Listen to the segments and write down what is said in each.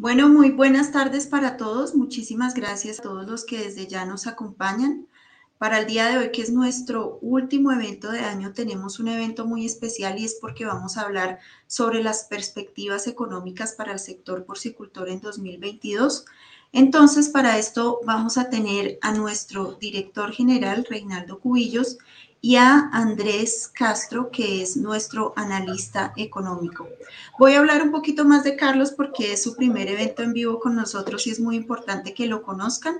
Bueno, muy buenas tardes para todos. Muchísimas gracias a todos los que desde ya nos acompañan. Para el día de hoy, que es nuestro último evento de año, tenemos un evento muy especial y es porque vamos a hablar sobre las perspectivas económicas para el sector porcicultor en 2022. Entonces, para esto vamos a tener a nuestro director general, Reinaldo Cubillos, y a Andrés Castro, que es nuestro analista económico. Voy a hablar un poquito más de Carlos porque es su primer evento en vivo con nosotros y es muy importante que lo conozcan.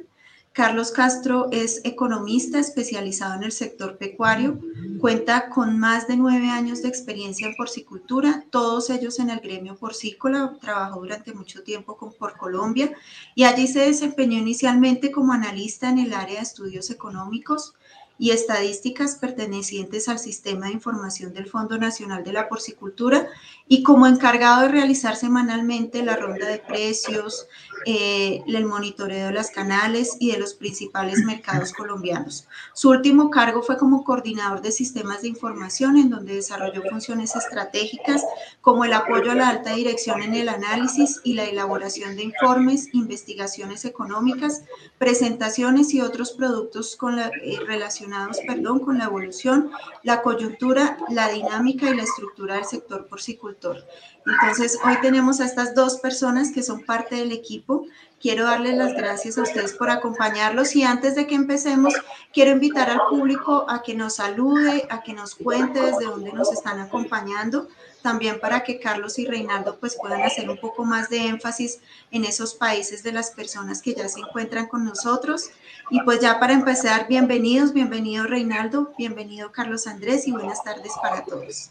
Carlos Castro es economista especializado en el sector pecuario, cuenta con más de nueve años de experiencia en porcicultura, todos ellos en el gremio porcícola, trabajó durante mucho tiempo con Por Colombia y allí se desempeñó inicialmente como analista en el área de estudios económicos, y estadísticas pertenecientes al Sistema de Información del Fondo Nacional de la Porcicultura y como encargado de realizar semanalmente la ronda de precios, eh, el monitoreo de las canales y de los principales mercados colombianos. Su último cargo fue como coordinador de sistemas de información en donde desarrolló funciones estratégicas como el apoyo a la alta dirección en el análisis y la elaboración de informes, investigaciones económicas, presentaciones y otros productos eh, relacionados perdón, con la evolución, la coyuntura, la dinámica y la estructura del sector porcicultor. Entonces, hoy tenemos a estas dos personas que son parte del equipo. Quiero darles las gracias a ustedes por acompañarlos y antes de que empecemos, quiero invitar al público a que nos salude, a que nos cuente desde dónde nos están acompañando también para que Carlos y Reinaldo pues puedan hacer un poco más de énfasis en esos países de las personas que ya se encuentran con nosotros. Y pues ya para empezar, bienvenidos, bienvenido Reinaldo, bienvenido Carlos Andrés y buenas tardes para todos.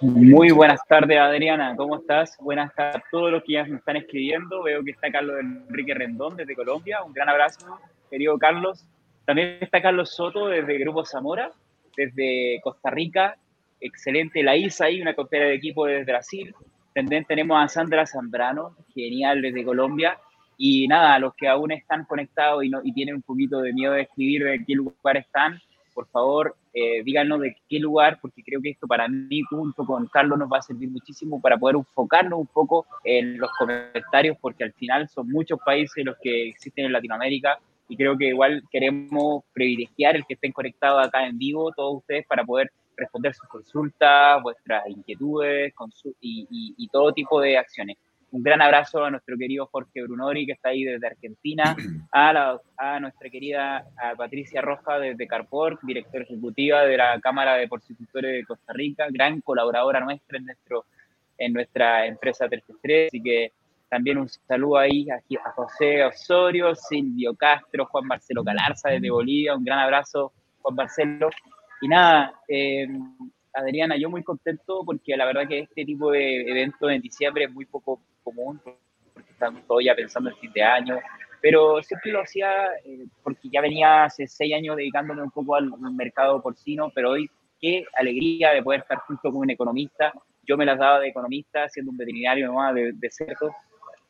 Muy buenas tardes Adriana, ¿cómo estás? Buenas tardes a todos los que ya me están escribiendo. Veo que está Carlos Enrique Rendón desde Colombia. Un gran abrazo, querido Carlos. También está Carlos Soto desde Grupo Zamora, desde Costa Rica excelente la ISA ahí, una costera de equipo desde Brasil. También tenemos a Sandra Zambrano, genial desde Colombia. Y nada, los que aún están conectados y, no, tienen un poquito de miedo de escribir de qué lugar están, por favor, eh, díganos de qué lugar, porque creo que esto para mí, junto con Carlos, nos va a servir muchísimo para poder enfocarnos un poco en los comentarios, porque al final son muchos países los que existen en Latinoamérica y creo que igual queremos privilegiar el que estén conectados acá en vivo, todos ustedes, para poder responder sus consultas, vuestras inquietudes y, todo tipo de acciones. Un gran abrazo a nuestro querido Jorge Brunori, que está ahí desde Argentina, a, a nuestra querida Patricia Roja desde Carport, directora ejecutiva de la Cámara de Porcicultores de Costa Rica, gran colaboradora nuestra en, nuestro, en nuestra empresa 333, así que también un saludo ahí a, a José Osorio, Silvio Castro, Juan Marcelo Calarza desde Bolivia, un gran abrazo, Juan Marcelo, y nada, eh, Adriana, yo muy contento porque la verdad que este tipo de eventos en diciembre es muy poco común, porque estamos todos ya pensando en fin de año, pero siempre lo hacía eh, porque ya venía hace seis años dedicándome un poco al, mercado porcino, pero hoy qué alegría de poder estar junto con un economista. Yo me las daba de economista, siendo un veterinario nomás de, de cerdos,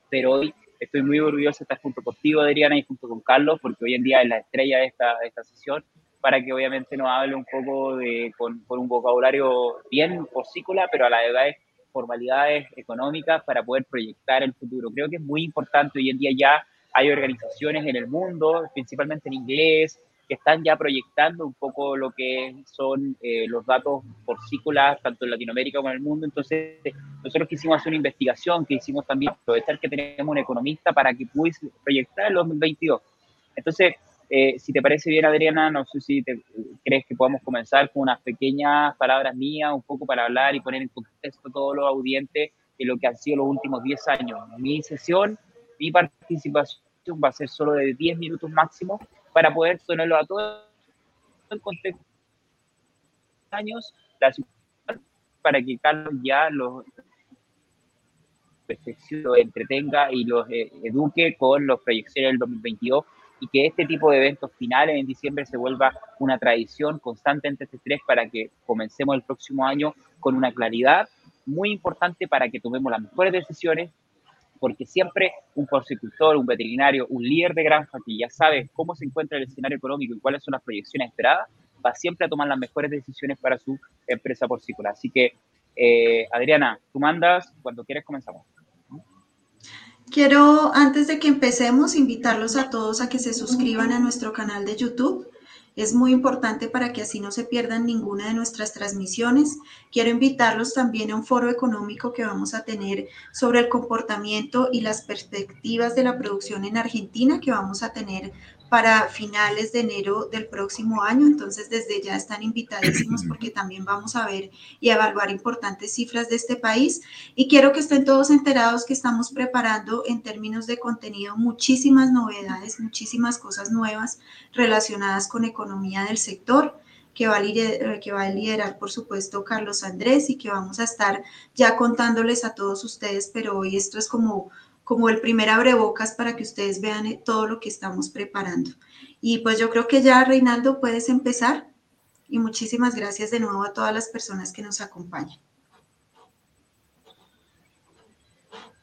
pero hoy estoy muy orgulloso de estar junto contigo, Adriana, y junto con Carlos, porque hoy en día es la estrella de esta, de esta sesión para que obviamente nos hable un poco de, con, un vocabulario bien porcícola, pero a la vez formalidades económicas para poder proyectar el futuro. Creo que es muy importante, hoy en día ya hay organizaciones en el mundo, principalmente en inglés, que están ya proyectando un poco lo que son eh, los datos porcícolas, tanto en Latinoamérica como en el mundo. Entonces, nosotros quisimos hacer una investigación, que hicimos también aprovechar que tenemos un economista para que pudiese proyectar el 2022. Entonces, eh, si te parece bien, Adriana, no sé si te, crees que podamos comenzar con unas pequeñas palabras mías, un poco para hablar y poner en contexto a todos los audientes de lo que han sido los últimos 10 años. Mi sesión, mi participación va a ser solo de 10 minutos máximo para poder ponerlo a todo el contexto años, para que Carlos ya los lo entretenga y los eh, eduque con los proyecciones del 2022 y que este tipo de eventos finales en diciembre se vuelva una tradición constante entre este tres para que comencemos el próximo año con una claridad muy importante para que tomemos las mejores decisiones, porque siempre un porcicultor, un veterinario, un líder de granja que ya sabe cómo se encuentra el escenario económico y cuáles son las proyecciones esperadas, va siempre a tomar las mejores decisiones para su empresa porcícola. Así que, eh, Adriana, tú mandas, cuando quieres comenzamos. Quiero, antes de que empecemos, invitarlos a todos a que se suscriban a nuestro canal de YouTube. Es muy importante para que así no se pierdan ninguna de nuestras transmisiones. Quiero invitarlos también a un foro económico que vamos a tener sobre el comportamiento y las perspectivas de la producción en Argentina, que vamos a tener para finales de enero del próximo año. Entonces, desde ya están invitadísimos porque también vamos a ver y evaluar importantes cifras de este país. Y quiero que estén todos enterados que estamos preparando en términos de contenido muchísimas novedades, muchísimas cosas nuevas relacionadas con economía del sector. Que va, a liderar, que va a liderar, por supuesto, Carlos Andrés y que vamos a estar ya contándoles a todos ustedes, pero hoy esto es como como el primer abrebocas para que ustedes vean eh, todo lo que estamos preparando. Y pues yo creo que ya, Reinaldo, puedes empezar. Y muchísimas gracias de nuevo a todas las personas que nos acompañan.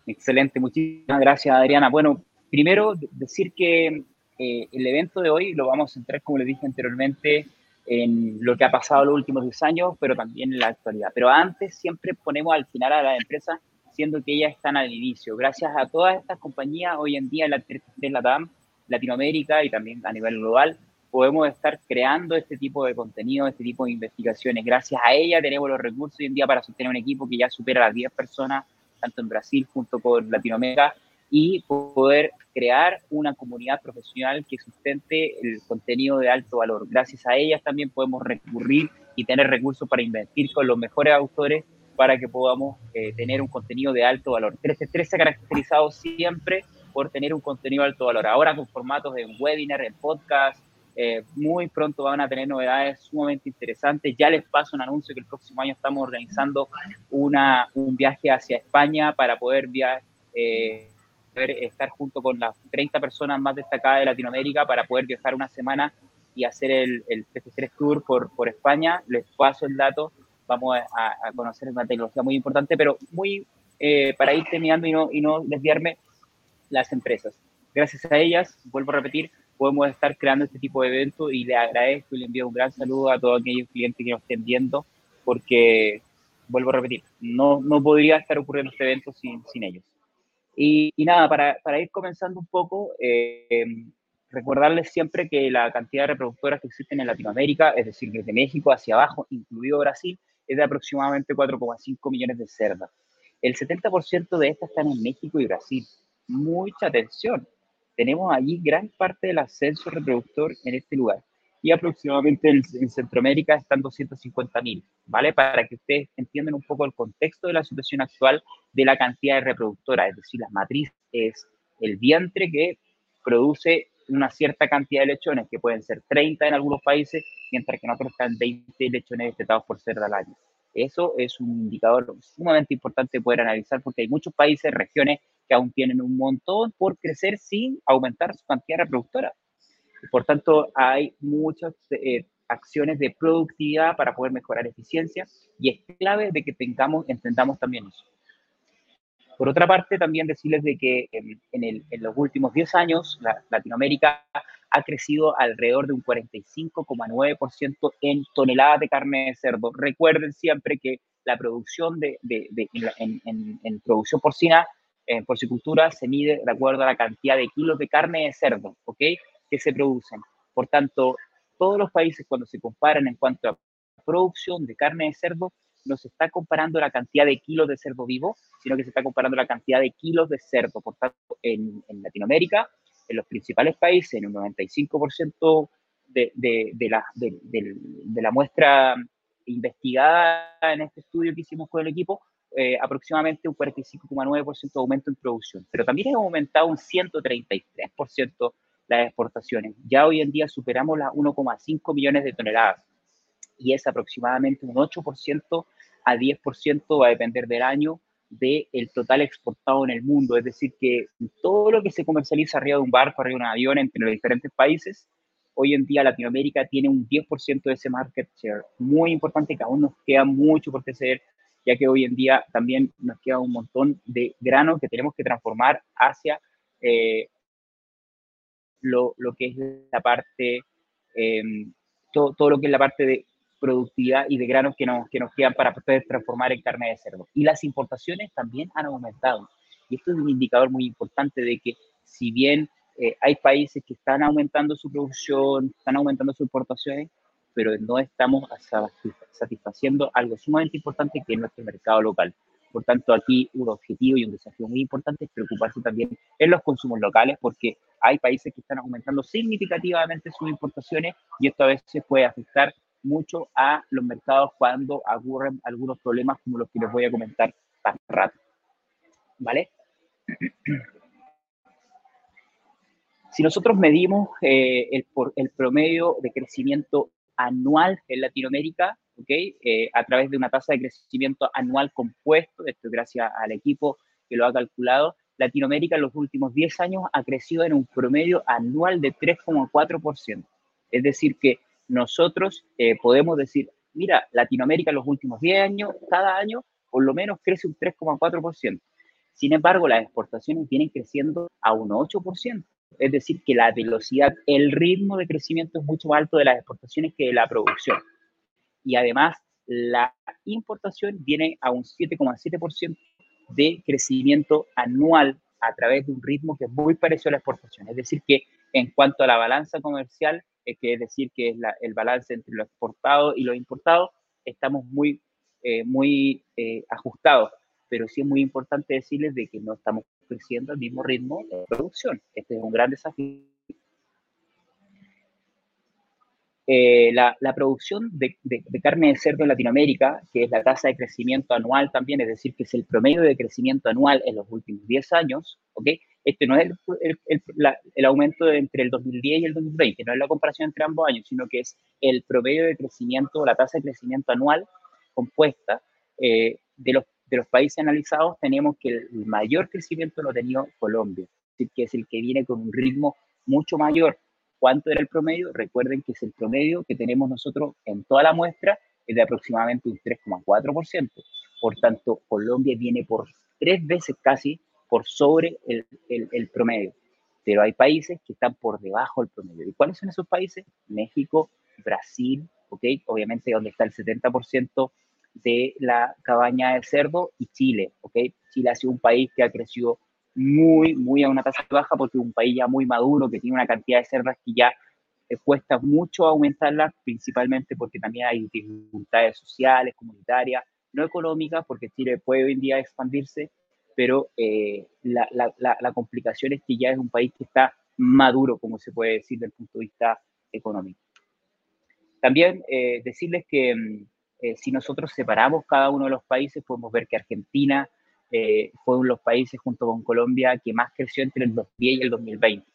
Excelente, muchísimas gracias, Adriana. Bueno, primero decir que eh, el evento de hoy lo vamos a centrar, como les dije anteriormente, en lo que ha pasado los últimos 10 años, pero también en la actualidad. Pero antes siempre ponemos al final a la empresa siendo que ellas están al inicio. Gracias a todas estas compañías, hoy en día en la TAM, Latinoamérica y también a nivel global, podemos estar creando este tipo de contenido, este tipo de investigaciones. Gracias a ella tenemos los recursos hoy en día para sostener un equipo que ya supera las 10 personas, tanto en Brasil junto con Latinoamérica, y poder crear una comunidad profesional que sustente el contenido de alto valor. Gracias a ellas también podemos recurrir y tener recursos para invertir con los mejores autores para que podamos eh, tener un contenido de alto valor. 13 se ha caracterizado siempre por tener un contenido de alto valor. Ahora con formatos en webinar, en podcast, eh, muy pronto van a tener novedades sumamente interesantes. Ya les paso un anuncio que el próximo año estamos organizando una, un viaje hacia España para poder, via eh, estar junto con las 30 personas más destacadas de Latinoamérica para poder viajar una semana y hacer el, el 3 Tour por, por España. Les paso el dato vamos a, conocer una tecnología muy importante, pero muy eh, para ir terminando y no, y no desviarme, las empresas. Gracias a ellas, vuelvo a repetir, podemos estar creando este tipo de eventos y le agradezco y le envío un gran saludo a todos aquellos clientes que nos estén viendo, porque, vuelvo a repetir, no, no podría estar ocurriendo este evento sin, sin ellos. Y, y, nada, para, para, ir comenzando un poco, eh, recordarles siempre que la cantidad de reproductoras que existen en Latinoamérica, es decir, desde México hacia abajo, incluido Brasil, es de aproximadamente 4,5 millones de cerdas. El 70% de estas están en México y Brasil. Mucha atención. Tenemos allí gran parte del ascenso reproductor en este lugar. Y aproximadamente en, Centroamérica están 250 mil, ¿vale? Para que ustedes entiendan un poco el contexto de la situación actual de la cantidad de reproductoras. Es decir, la matriz es el vientre que produce una cierta cantidad de lechones, que pueden ser 30 en algunos países, mientras que en otros están 20 lechones destetados por cerda al año. Eso es un indicador sumamente importante poder analizar porque hay muchos países, regiones que aún tienen un montón por crecer sin aumentar su cantidad reproductora. Por tanto, hay muchas eh, acciones de productividad para poder mejorar eficiencia y es clave de que tengamos, entendamos también eso. Por otra parte, también decirles de que en, los últimos 10 años Latinoamérica ha crecido alrededor de un 45,9% en toneladas de carne de cerdo. Recuerden siempre que la producción de, en, producción porcina, en porcicultura, se mide de acuerdo a la cantidad de kilos de carne de cerdo, ¿ok? Que se producen. Por tanto, todos los países cuando se comparan en cuanto a producción de carne de cerdo, no se está comparando la cantidad de kilos de cerdo vivo, sino que se está comparando la cantidad de kilos de cerdo. Por tanto, en, Latinoamérica, en los principales países, en un 95% de, de, de, la, de, la muestra investigada en este estudio que hicimos con el equipo, eh, aproximadamente un 45,9% de aumento en producción. Pero también hemos aumentado un 133% las exportaciones. Ya hoy en día superamos las 1,5 millones de toneladas y es aproximadamente un 8% a 10% va a depender del año del total exportado en el mundo. Es decir, que todo lo que se comercializa arriba de un barco, arriba de un avión entre los diferentes países, hoy en día Latinoamérica tiene un 10% de ese market share. Muy importante que aún nos queda mucho por crecer, ya que hoy en día también nos queda un montón de grano que tenemos que transformar hacia eh, lo, lo, que es la parte, eh, todo, todo, lo que es la parte de productividad y de granos que nos, que nos quedan para poder transformar en carne de cerdo. Y las importaciones también han aumentado. Y esto es un indicador muy importante de que si bien eh, hay países que están aumentando su producción, están aumentando sus importaciones, pero no estamos satisfaciendo algo sumamente importante que es nuestro mercado local. Por tanto, aquí un objetivo y un desafío muy importante es preocuparse también en los consumos locales, porque hay países que están aumentando significativamente sus importaciones y esto a veces puede afectar mucho a los mercados cuando ocurren algunos problemas como los que les voy a comentar tan rato. ¿Vale? Si nosotros medimos eh, el, el promedio de crecimiento anual en Latinoamérica, ¿okay? Eh, a través de una tasa de crecimiento anual compuesto, esto gracias al equipo que lo ha calculado, Latinoamérica en los últimos 10 años ha crecido en un promedio anual de 3,4%. Es decir, que nosotros eh, podemos decir, mira, Latinoamérica en los últimos 10 años, cada año, por lo menos crece un 3,4%. Sin embargo, las exportaciones vienen creciendo a un 8%. Es decir, que la velocidad, el ritmo de crecimiento es mucho más alto de las exportaciones que de la producción. Y además, la importación viene a un 7,7% de crecimiento anual a través de un ritmo que es muy parecido a la exportación. Es decir, que en cuanto a la balanza comercial, que es decir, que es el balance entre lo exportado y lo importado, estamos muy, eh, muy eh, ajustados. Pero sí es muy importante decirles de que no estamos creciendo al mismo ritmo de producción. Este es un gran desafío. Eh, la, producción de, carne de cerdo en Latinoamérica, que es la tasa de crecimiento anual también, es decir, que es el promedio de crecimiento anual en los últimos 10 años, ¿ok? Este no es el, aumento entre el 2010 y el 2020, no es la comparación entre ambos años, sino que es el promedio de crecimiento, la tasa de crecimiento anual compuesta eh, de los de los países analizados, tenemos que el mayor crecimiento lo ha Colombia, que es el que viene con un ritmo mucho mayor. ¿Cuánto era el promedio? Recuerden que es el promedio que tenemos nosotros en toda la muestra, es de aproximadamente un 3,4%. Por tanto, Colombia viene por tres veces casi por sobre el, el, promedio. Pero hay países que están por debajo del promedio. ¿Y cuáles son esos países? México, Brasil, ¿ok? Obviamente donde está el 70% de la cabaña de cerdo y Chile, ¿ok? Chile ha sido un país que ha crecido muy, muy a una tasa baja porque es un país ya muy maduro, que tiene una cantidad de cerdas que ya eh, cuesta mucho aumentarlas, principalmente porque también hay dificultades sociales, comunitarias, no económicas, porque Chile puede hoy en día expandirse, pero eh, la, la, la, complicación es que ya es un país que está maduro, como se puede decir, desde el punto de vista económico. También eh, decirles que mm, eh, si nosotros separamos cada uno de los países, podemos ver que Argentina eh, fue uno de los países junto con Colombia que más creció entre el 2010 y el 2020.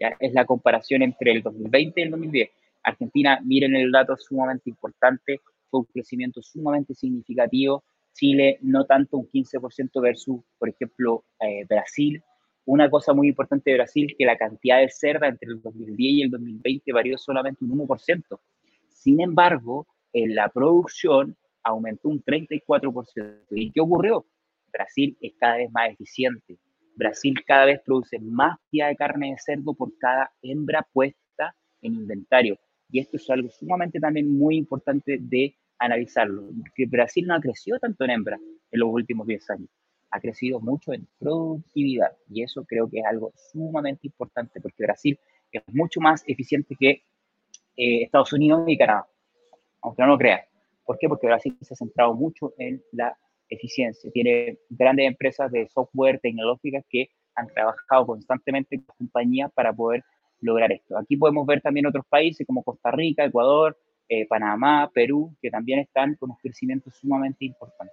¿ya? Es la comparación entre el 2020 y el 2010. Argentina, miren el dato sumamente importante, fue un crecimiento sumamente significativo. Chile no tanto un 15% versus, por ejemplo, eh, Brasil. Una cosa muy importante de Brasil, que la cantidad de cerda entre el 2010 y el 2020 varió solamente un 1%. Sin embargo, en la producción aumentó un 34%. ¿Y qué ocurrió? Brasil es cada vez más eficiente. Brasil cada vez produce más cantidad de carne de cerdo por cada hembra puesta en inventario. Y esto es algo sumamente también muy importante de analizarlo, que Brasil no ha crecido tanto en hembra en los últimos 10 años, ha crecido mucho en productividad. Y eso creo que es algo sumamente importante, porque Brasil es mucho más eficiente que eh, Estados Unidos y Canadá aunque no lo crean. ¿Por qué? Porque Brasil se ha centrado mucho en la eficiencia. Tiene grandes empresas de software tecnológicas que han trabajado constantemente con compañías para poder lograr esto. Aquí podemos ver también otros países como Costa Rica, Ecuador, eh, Panamá, Perú, que también están con un crecimiento sumamente importante.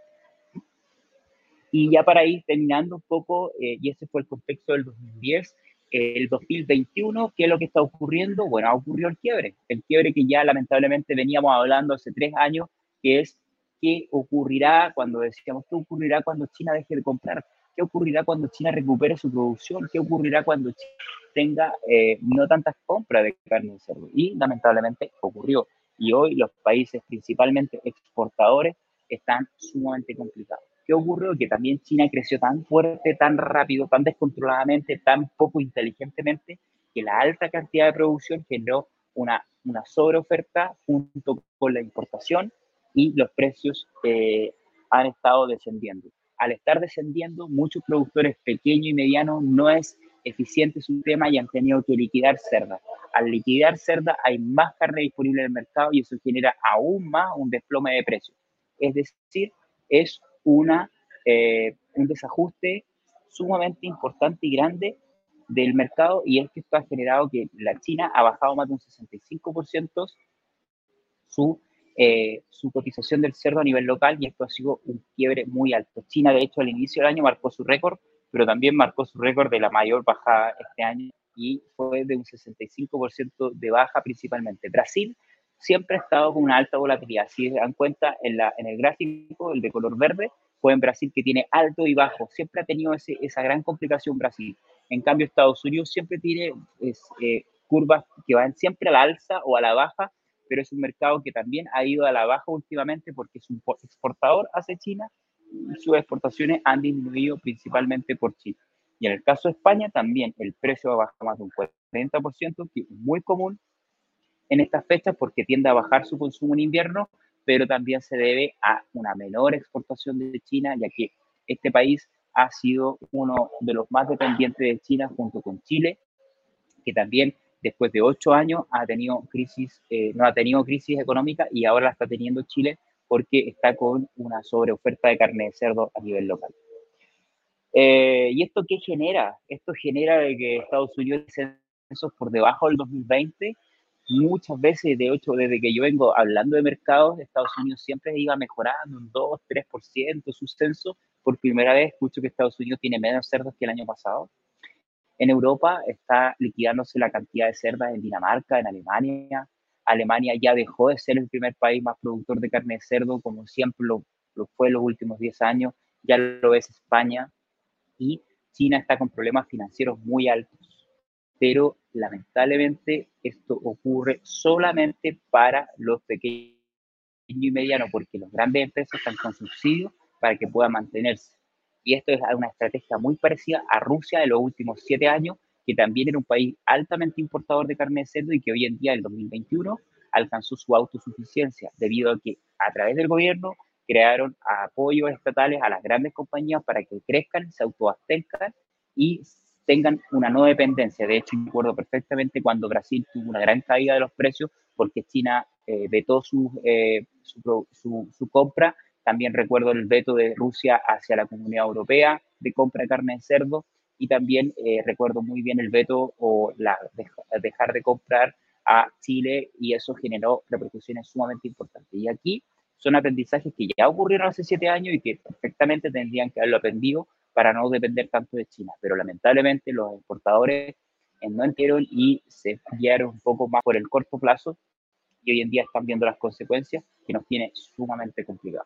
Y ya para ir terminando un poco, eh, y ese fue el contexto del 2010, el 2021, ¿qué es lo que está ocurriendo? Bueno, ha ocurrido el quiebre, el quiebre que ya lamentablemente veníamos hablando hace tres años, que es qué ocurrirá cuando decíamos, qué ocurrirá cuando China deje de comprar, qué ocurrirá cuando China recupere su producción, qué ocurrirá cuando China tenga eh, no tantas compras de carne de cerdo. Y lamentablemente ocurrió. Y hoy los países principalmente exportadores están sumamente complicados. ¿Qué ocurrió? Que también China creció tan fuerte, tan rápido, tan descontroladamente, tan poco inteligentemente, que la alta cantidad de producción generó una, una sobreoferta junto con la importación y los precios eh, han estado descendiendo. al estar descendiendo, muchos productores pequeños y medianos no es eficiente su tema y han tenido que liquidar cerda. Al liquidar cerda hay más carne disponible en el mercado y eso genera aún más un desplome de precios. Es decir, es una, eh, un desajuste sumamente importante y grande del mercado y es que esto ha generado que la China ha bajado más de un 65% su, eh, su cotización del cerdo a nivel local y esto ha sido un quiebre muy alto. China, de hecho, al inicio del año marcó su récord, pero también marcó su récord de la mayor bajada este año y fue de un 65% de baja principalmente. Brasil siempre ha estado con una alta volatilidad. Si se dan cuenta en, la, en el gráfico, el de color verde, fue en Brasil que tiene alto y bajo. Siempre ha tenido ese, esa gran complicación Brasil. En cambio, Estados Unidos siempre tiene eh, curvas que van siempre a la alza o a la baja, pero es un mercado que también ha ido a la baja últimamente porque es un exportador hacia China sus exportaciones han disminuido principalmente por China. Y en el caso de España también el precio ha bajado más de un 40%, que es muy común en estas fechas porque tiende a bajar su consumo en invierno, pero también se debe a una menor exportación de China, ya que este país ha sido uno de los más dependientes de China junto con Chile, que también después de ocho años ha tenido crisis, eh, no ha tenido crisis económica y ahora la está teniendo Chile porque está con una sobreoferta de carne de cerdo a nivel local. Eh, ¿Y esto qué genera? Esto genera que Estados Unidos esos por debajo del 2020 muchas veces, de hecho, desde que yo vengo hablando de mercados, Estados Unidos siempre iba mejorando un 2, 3% su censo. Por primera vez escucho que Estados Unidos tiene menos cerdos que el año pasado. En Europa está liquidándose la cantidad de cerdas en Dinamarca, en Alemania. Alemania ya dejó de ser el primer país más productor de carne de cerdo, como siempre lo, fue en los últimos 10 años. Ya lo es España. Y China está con problemas financieros muy altos. Pero lamentablemente esto ocurre solamente para los pequeños y medianos, porque los grandes empresas están con subsidios para que puedan mantenerse. Y esto es una estrategia muy parecida a Rusia de los últimos siete años, que también era un país altamente importador de carne de cerdo y que hoy en día, en 2021, alcanzó su autosuficiencia debido a que a través del gobierno crearon apoyos estatales a las grandes compañías para que crezcan, se autoabstengan y tengan una no dependencia. De hecho, me perfectamente cuando Brasil tuvo una gran caída de los precios porque China eh, vetó su, eh, su, su, compra. También recuerdo el veto de Rusia hacia la Comunidad Europea de compra de carne de cerdo y también eh, recuerdo muy bien el veto o la dejar de comprar a Chile y eso generó repercusiones sumamente importantes. Y aquí son aprendizajes que ya ocurrieron hace siete años y que perfectamente tendrían que haberlo aprendido para no depender tanto de China. Pero lamentablemente los exportadores eh, no entendieron y se guiaron un poco más por el corto plazo y hoy en día están viendo las consecuencias que nos tiene sumamente complicado.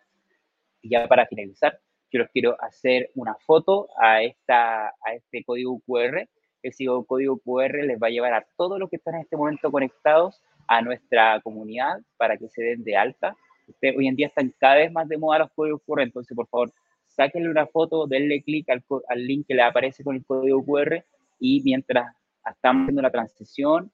Y ya para finalizar, yo les quiero hacer una foto a, esta, a este código QR. Ese código QR les va a llevar a todos los que están en este momento conectados a nuestra comunidad para que se den de alta. Ustedes hoy en día están cada vez más de moda los códigos QR, entonces por favor sáquenle una foto, denle clic al, al, link que le aparece con el código QR y mientras estamos haciendo la transición,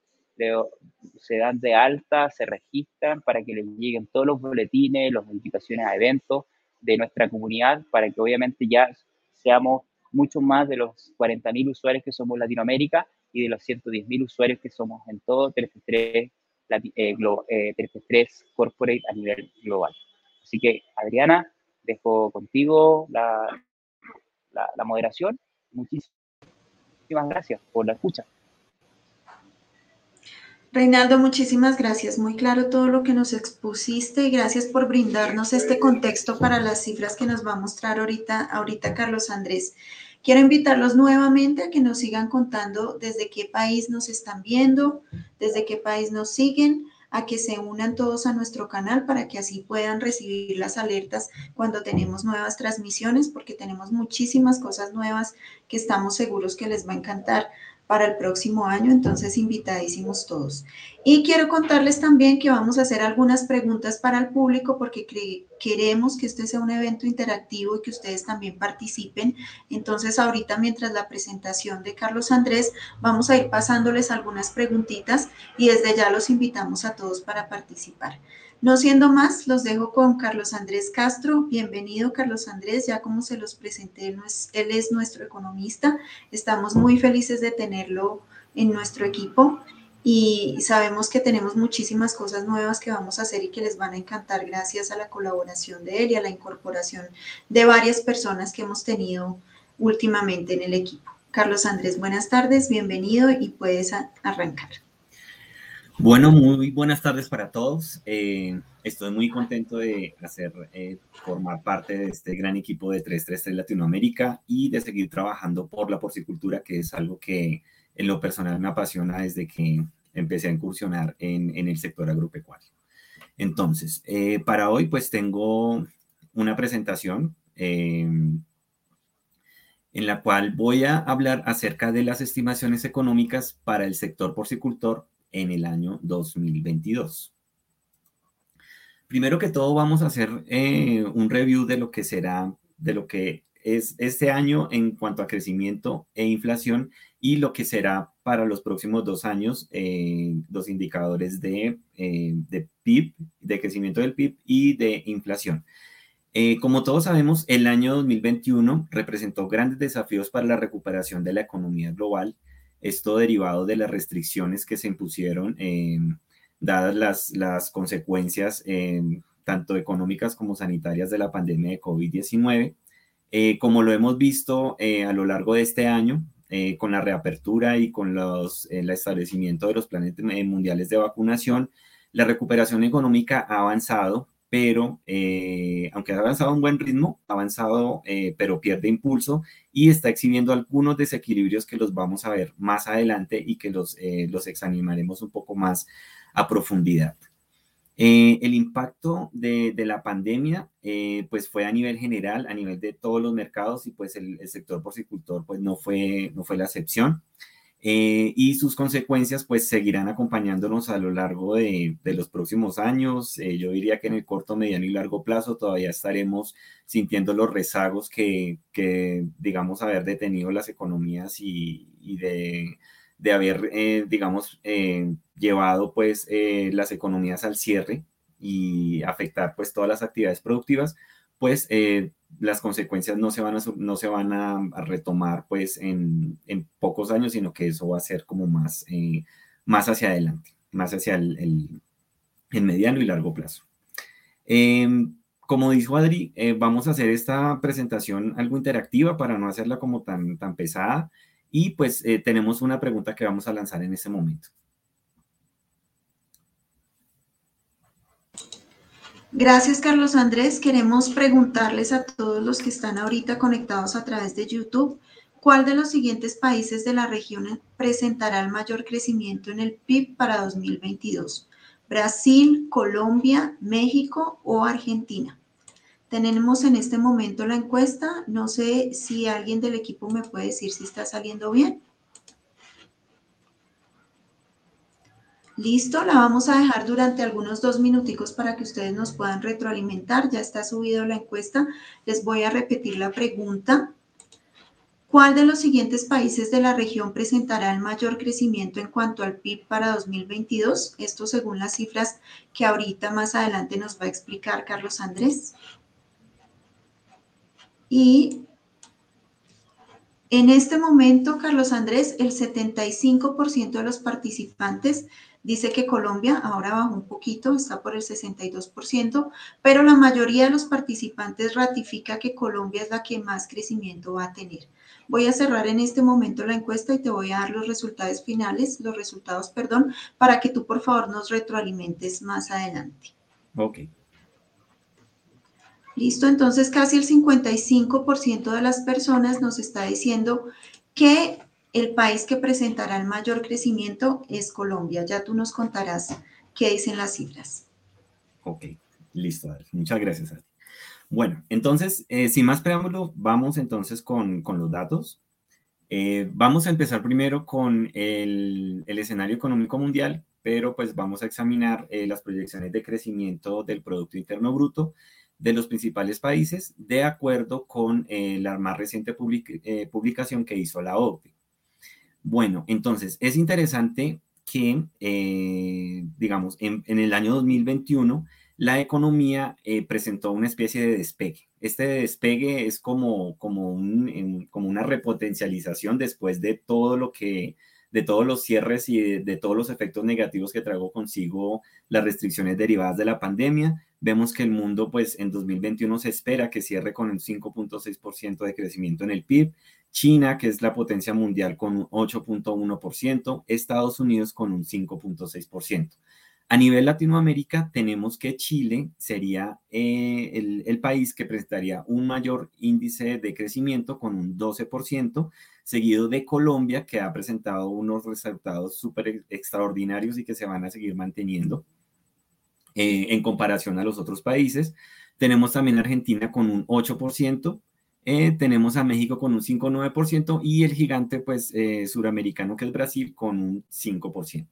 se dan de alta, se registran para que les lleguen todos los boletines, las invitaciones a eventos de nuestra comunidad, para que obviamente ya seamos mucho más de los 40.000 usuarios que somos Latinoamérica y de los 110.000 usuarios que somos en todo 333 eh, eh, Corporate a nivel global. Así que, Adriana, dejo contigo la, la, moderación. Muchísimas gracias por la escucha. Reinaldo, muchísimas gracias. Muy claro todo lo que nos expusiste y gracias por brindarnos este contexto para las cifras que nos va a mostrar ahorita, ahorita Carlos Andrés. Quiero invitarlos nuevamente a que nos sigan contando desde qué país nos están viendo, desde qué país nos siguen a que se unan todos a nuestro canal para que así puedan recibir las alertas cuando tenemos nuevas transmisiones, porque tenemos muchísimas cosas nuevas que estamos seguros que les va a encantar para el próximo año, entonces invitadísimos todos. Y quiero contarles también que vamos a hacer algunas preguntas para el público porque queremos que este sea un evento interactivo y que ustedes también participen. Entonces ahorita mientras la presentación de Carlos Andrés vamos a ir pasándoles algunas preguntitas y desde ya los invitamos a todos para participar. No siendo más, los dejo con Carlos Andrés Castro. Bienvenido, Carlos Andrés. Ya como se los presenté, él es nuestro economista. Estamos muy felices de tenerlo en nuestro equipo y sabemos que tenemos muchísimas cosas nuevas que vamos a hacer y que les van a encantar gracias a la colaboración de él y a la incorporación de varias personas que hemos tenido últimamente en el equipo. Carlos Andrés, buenas tardes, bienvenido y puedes arrancar. Bueno, muy buenas tardes para todos. Eh, estoy muy contento de hacer, eh, formar parte de este gran equipo de 333 Latinoamérica y de seguir trabajando por la porcicultura, que es algo que en lo personal me apasiona desde que empecé a incursionar en, el sector agropecuario. Entonces, eh, para hoy pues tengo una presentación em, en la cual voy a hablar acerca de las estimaciones económicas para el sector porcicultor en el año 2022. Primero que todo vamos a hacer eh, un review de lo que será, de lo que es este año en cuanto a crecimiento e inflación y lo que será para los próximos dos años eh, los indicadores de, eh, de, PIB, de crecimiento del PIB y de inflación. Eh, como todos sabemos, el año 2021 representó grandes desafíos para la recuperación de la economía global, esto derivado de las restricciones que se impusieron, dadas las, las consecuencias tanto económicas como sanitarias de la pandemia de COVID-19. como lo hemos visto a lo largo de este año, eh, con la reapertura y con los, el establecimiento de los planes eh, mundiales de vacunación, la recuperación económica ha avanzado, pero eh, aunque ha avanzado a un buen ritmo, ha avanzado, pero pierde impulso y está exhibiendo algunos desequilibrios que los vamos a ver más adelante y que los, los examinaremos un poco más a profundidad. Eh, el impacto de, la pandemia, eh, pues fue a nivel general, a nivel de todos los mercados y pues el, sector porcicultor pues no fue, no fue la excepción. Eh, y sus consecuencias pues seguirán acompañándonos a lo largo de, los próximos años. yo diría que en el corto, mediano y largo plazo todavía estaremos sintiendo los rezagos que, digamos, haber detenido las economías y, de, de, haber, digamos, llevado pues eh, las economías al cierre y afectar pues todas las actividades productivas, pues eh, las consecuencias no se van a, no se van a, retomar pues en, en, pocos años, sino que eso va a ser como más, eh, más hacia adelante, más hacia el, el, mediano y largo plazo. Em, como dijo Adri, vamos a hacer esta presentación algo interactiva para no hacerla como tan, tan pesada y pues tenemos una pregunta que vamos a lanzar en este momento. Gracias, Carlos Andrés. Queremos preguntarles a todos los que están ahorita conectados a través de YouTube, ¿cuál de los siguientes países de la región presentará el mayor crecimiento en el PIB para 2022? ¿Brasil, Colombia, México o Argentina? Tenemos en este momento la encuesta. No sé si alguien del equipo me puede decir si está saliendo bien. Listo, la vamos a dejar durante algunos dos minuticos para que ustedes nos puedan retroalimentar. Ya está subido la encuesta. Les voy a repetir la pregunta. ¿Cuál de los siguientes países de la región presentará el mayor crecimiento en cuanto al PIB para 2022? Esto según las cifras que ahorita más adelante nos va a explicar Carlos Andrés. Y en este momento, Carlos Andrés, el 75% de los participantes Dice que Colombia ahora bajó un poquito, está por el 62%, pero la mayoría de los participantes ratifica que Colombia es la que más crecimiento va a tener. Voy a cerrar en este momento la encuesta y te voy a dar los resultados finales, los resultados, perdón, para que tú por favor nos retroalimentes más adelante. Ok. Listo, entonces casi el 55% de las personas nos está diciendo que el país que presentará el mayor crecimiento es Colombia. Ya tú nos contarás qué dicen las cifras. Ok, listo. Muchas gracias. Bueno, entonces, eh, sin más preámbulo, vamos entonces con, los datos. Eh, vamos a empezar primero con el, escenario económico mundial, pero pues vamos a examinar eh, las proyecciones de crecimiento del Producto Interno Bruto de los principales países de acuerdo con la más reciente publicación que hizo la OCDE. Bueno, entonces es interesante que, eh, digamos, en, el año 2021, la economía eh, presentó una especie de despegue. Este despegue es como, como, un, como una repotencialización después de todo lo que de todos los cierres y de, todos los efectos negativos que trajo consigo las restricciones derivadas de la pandemia. Vemos que el mundo, pues en 2021 se espera que cierre con un 5.6% de crecimiento en el PIB. China, que es la potencia mundial, con un 8.1%. Estados Unidos con un 5.6%. A nivel Latinoamérica, tenemos que Chile sería eh, el, país que presentaría un mayor índice de crecimiento con un 12%, seguido de Colombia, que ha presentado unos resultados súper extraordinarios y que se van a seguir manteniendo eh, en comparación a los otros países. Tenemos también Argentina con un 8%. Eh, tenemos a México con un 5,9% y el gigante pues suramericano que es Brasil con un 5%.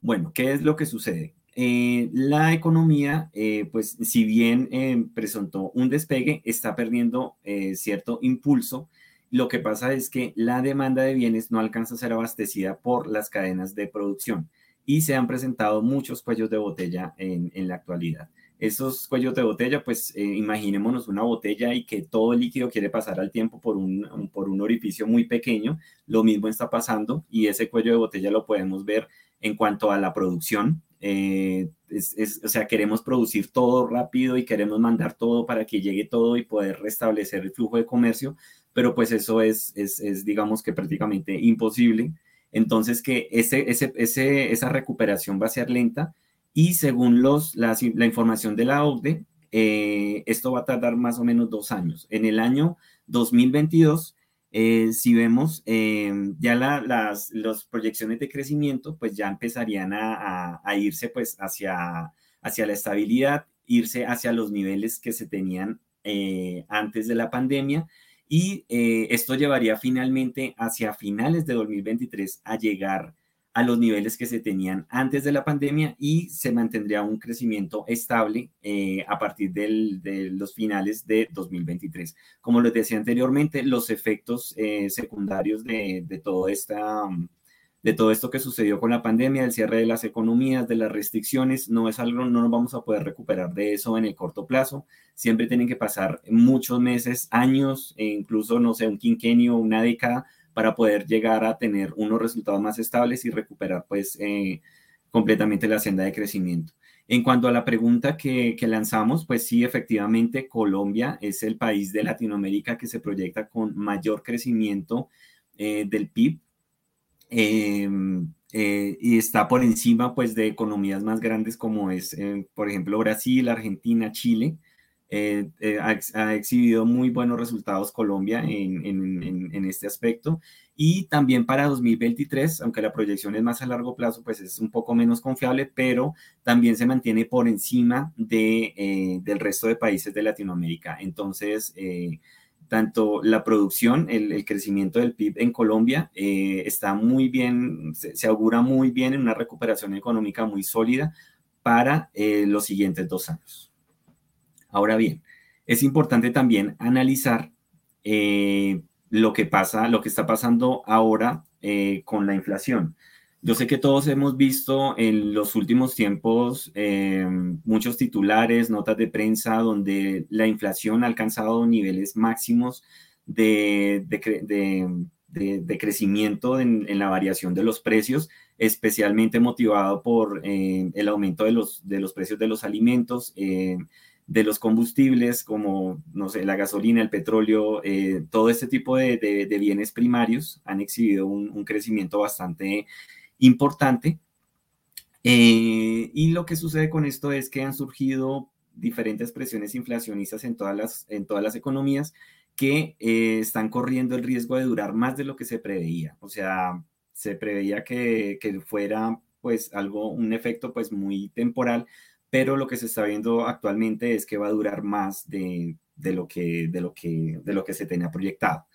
Bueno, ¿qué es lo que sucede? Eh, la economía, eh, pues si bien eh, presentó un despegue, está perdiendo cierto impulso. Lo que pasa es que la demanda de bienes no alcanza a ser abastecida por las cadenas de producción y se han presentado muchos cuellos de botella en, la actualidad. Esos cuellos de botella, pues imaginémonos una botella y que todo el líquido quiere pasar al tiempo por un, por un orificio muy pequeño. Lo mismo está pasando y ese cuello de botella lo podemos ver en cuanto a la producción. Eh, o sea, queremos producir todo rápido y queremos mandar todo para que llegue todo y poder restablecer el flujo de comercio, pero pues eso es, es, digamos que prácticamente imposible. Entonces, que ese, ese, ese, esa recuperación va a ser lenta y según los, la, información de la OCDE, eh, esto va a tardar más o menos dos años. En el año 2022 eh, si vemos eh, ya las proyecciones de crecimiento, pues ya empezarían a, irse pues hacia, hacia la estabilidad, irse hacia los niveles que se tenían eh, antes de la pandemia y esto llevaría finalmente hacia finales de 2023 a llegar a los niveles que se tenían antes de la pandemia y se mantendría un crecimiento estable eh, a partir de los finales de 2023. Como les decía anteriormente, los efectos eh, secundarios de, todo esta, de todo esto que sucedió con la pandemia, el cierre de las economías, de las restricciones, no es algo, no nos vamos a poder recuperar de eso en el corto plazo. Siempre tienen que pasar muchos meses, años, e incluso, no sé, un quinquenio, una década para poder llegar a tener unos resultados más estables y recuperar pues eh, completamente la senda de crecimiento. En cuanto a la pregunta que, lanzamos, pues sí, efectivamente, Colombia es el país de Latinoamérica que se proyecta con mayor crecimiento eh, del PIB em, eh, y está por encima pues de economías más grandes como es, por ejemplo, Brasil, Argentina, Chile. Eh, eh, ha, exhibido muy buenos resultados Colombia en, este aspecto. Y también para 2023, aunque la proyección es más a largo plazo, pues es un poco menos confiable, pero también se mantiene por encima de, eh, del resto de países de Latinoamérica. Entonces, tanto la producción, el, crecimiento del PIB en Colombia está muy bien, se, se, augura muy bien en una recuperación económica muy sólida para los siguientes dos años. Ahora bien, es importante también analizar eh, lo que pasa, lo que está pasando ahora eh, con la inflación. Yo sé que todos hemos visto en los últimos tiempos eh, muchos titulares, notas de prensa donde la inflación ha alcanzado niveles máximos de, crecimiento en, la variación de los precios, especialmente motivado por el aumento de los, de los precios de los alimentos de los combustibles como, no sé, la gasolina, el petróleo, eh, todo este tipo de, bienes primarios han exhibido un, crecimiento bastante importante. Eh, y lo que sucede con esto es que han surgido diferentes presiones inflacionistas en todas las, en todas las economías que eh, están corriendo el riesgo de durar más de lo que se preveía. O sea, se preveía que, que fuera pues algo, un efecto pues muy temporal, pero lo que se está viendo actualmente es que va a durar más de, lo, que, de, lo, que, de lo que se tenía proyectado.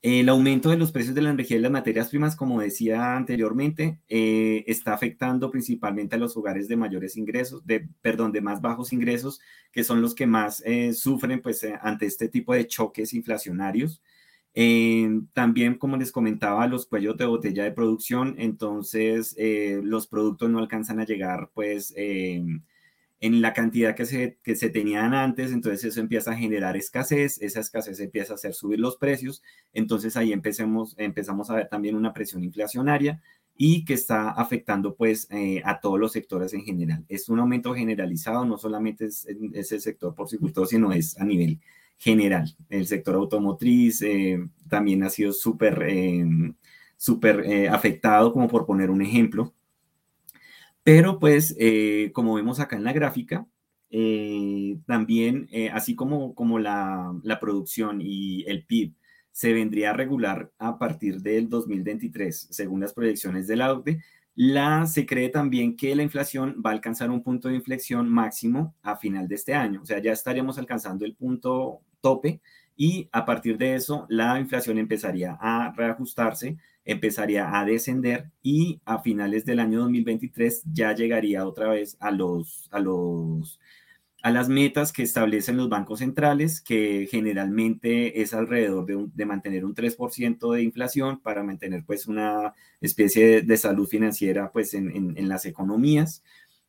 El aumento de los precios de la energía y las materias primas, como decía anteriormente, eh, está afectando principalmente a los hogares de mayores ingresos, de, perdón, de más bajos ingresos, que son los que más eh, sufren pues, eh, ante este tipo de choques inflacionarios. también, como les comentaba, los cuellos de botella de producción, entonces los productos no alcanzan a llegar pues en la cantidad que se, que se tenían antes, entonces eso empieza a generar escasez, esa escasez empieza a hacer subir los precios, entonces ahí empecemos, empezamos a ver también una presión inflacionaria y que está afectando pues eh, a todos los sectores en general. Es un aumento generalizado, no solamente es, es el sector porcicultor, sino es a nivel general. El sector automotriz eh, también ha sido súper eh, súper afectado, como por poner un ejemplo. Pero pues, como vemos acá en la gráfica, también, así como, como la, la producción y el PIB se vendría a regular a partir del 2023, según las proyecciones de la OCDE. La, se cree también que la inflación va a alcanzar un punto de inflexión máximo a final de este año, o sea, ya estaríamos alcanzando el punto tope y a partir de eso la inflación empezaría a reajustarse, empezaría a descender y a finales del año 2023 ya llegaría otra vez a los, a los a las metas que establecen los bancos centrales, que generalmente es alrededor de, mantener un 3% de inflación para mantener pues una especie de, salud financiera pues en, las economías.